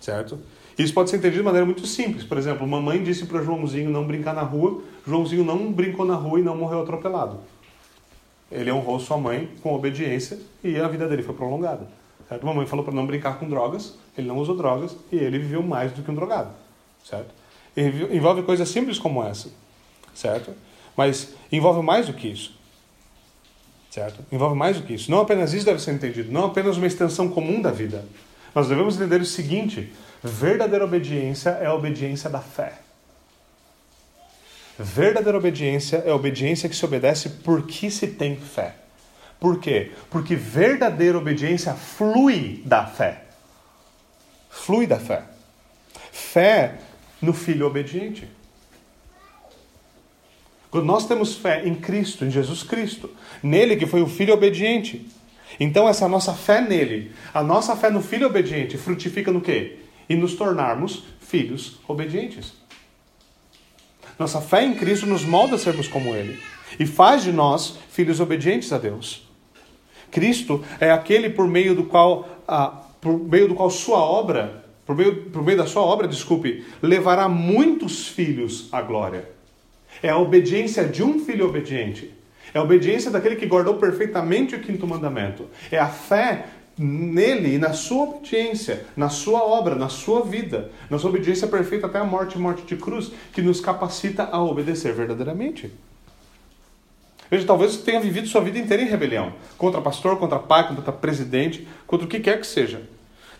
Certo? Isso pode ser entendido de maneira muito simples. Por exemplo, mamãe disse para Joãozinho não brincar na rua, Joãozinho não brincou na rua e não morreu atropelado. Ele honrou sua mãe com obediência e a vida dele foi prolongada. Certo? Mamãe falou para não brincar com drogas, ele não usou drogas e ele viveu mais do que um drogado. Certo? Envolve coisas simples como essa. Certo? Mas envolve mais do que isso. Certo? Envolve mais do que isso. Não apenas isso deve ser entendido, não apenas uma extensão comum da vida. Nós devemos entender o seguinte: verdadeira obediência é a obediência da fé. Verdadeira obediência é a obediência que se obedece porque se tem fé. Por quê? Porque verdadeira obediência flui da fé. Flui da fé. Fé no filho obediente. Quando nós temos fé em Cristo, em Jesus Cristo, nele que foi o filho obediente, então essa nossa fé nele, a nossa fé no filho obediente, frutifica no quê? E nos tornarmos filhos obedientes. Nossa fé em Cristo nos molda a sermos como ele e faz de nós filhos obedientes a Deus. Cristo é aquele por meio do qual, ah, por meio do qual sua obra, por meio, por meio da sua obra, desculpe, levará muitos filhos à glória. É a obediência de um filho obediente. É a obediência daquele que guardou perfeitamente o quinto mandamento. É a fé nele e na sua obediência, na sua obra, na sua vida, na sua obediência perfeita até a morte morte de cruz, que nos capacita a obedecer verdadeiramente. Veja, talvez você tenha vivido sua vida inteira em rebelião contra pastor, contra pai, contra presidente, contra o que quer que seja.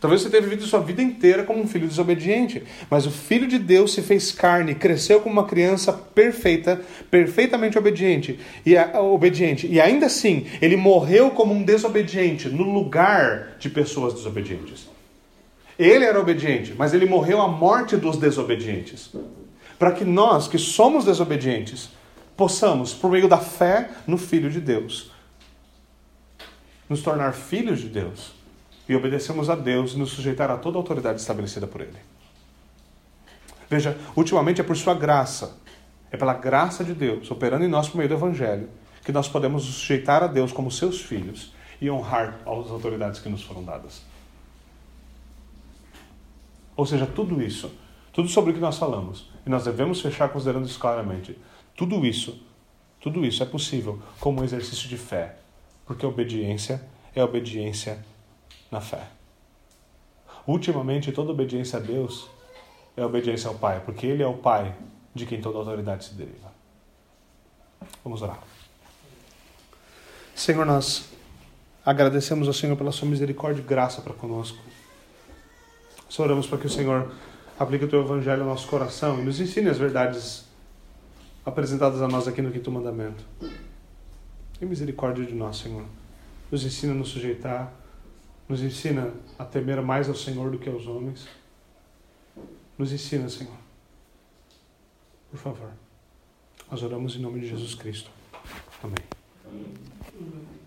Talvez você tenha vivido sua vida inteira como um filho desobediente, mas o Filho de Deus se fez carne, cresceu como uma criança perfeita, perfeitamente obediente e obediente, e ainda assim ele morreu como um desobediente no lugar de pessoas desobedientes. Ele era obediente, mas ele morreu a morte dos desobedientes, para que nós que somos desobedientes possamos, por meio da fé no Filho de Deus, nos tornar filhos de Deus e obedecemos a Deus e nos sujeitar a toda a autoridade estabelecida por Ele. Veja, ultimamente é por Sua graça, é pela graça de Deus, operando em nós por meio do Evangelho, que nós podemos nos sujeitar a Deus como seus filhos e honrar as autoridades que nos foram dadas. Ou seja, tudo isso, tudo sobre o que nós falamos, e nós devemos fechar considerando isso claramente. Tudo isso, tudo isso é possível como um exercício de fé, porque a obediência é a obediência na fé. Ultimamente, toda obediência a Deus é obediência ao Pai, porque Ele é o Pai de quem toda autoridade se deriva. Vamos orar. Senhor, nós agradecemos ao Senhor pela sua misericórdia e graça para conosco. Nós oramos para que o Senhor aplique o teu evangelho ao nosso coração e nos ensine as verdades apresentadas a nós aqui no quinto mandamento. Tem misericórdia de nós, Senhor. Nos ensina a nos sujeitar nos ensina a temer mais ao Senhor do que aos homens. Nos ensina, Senhor. Por favor. Nós oramos em nome de Jesus Cristo. Amém. Amém.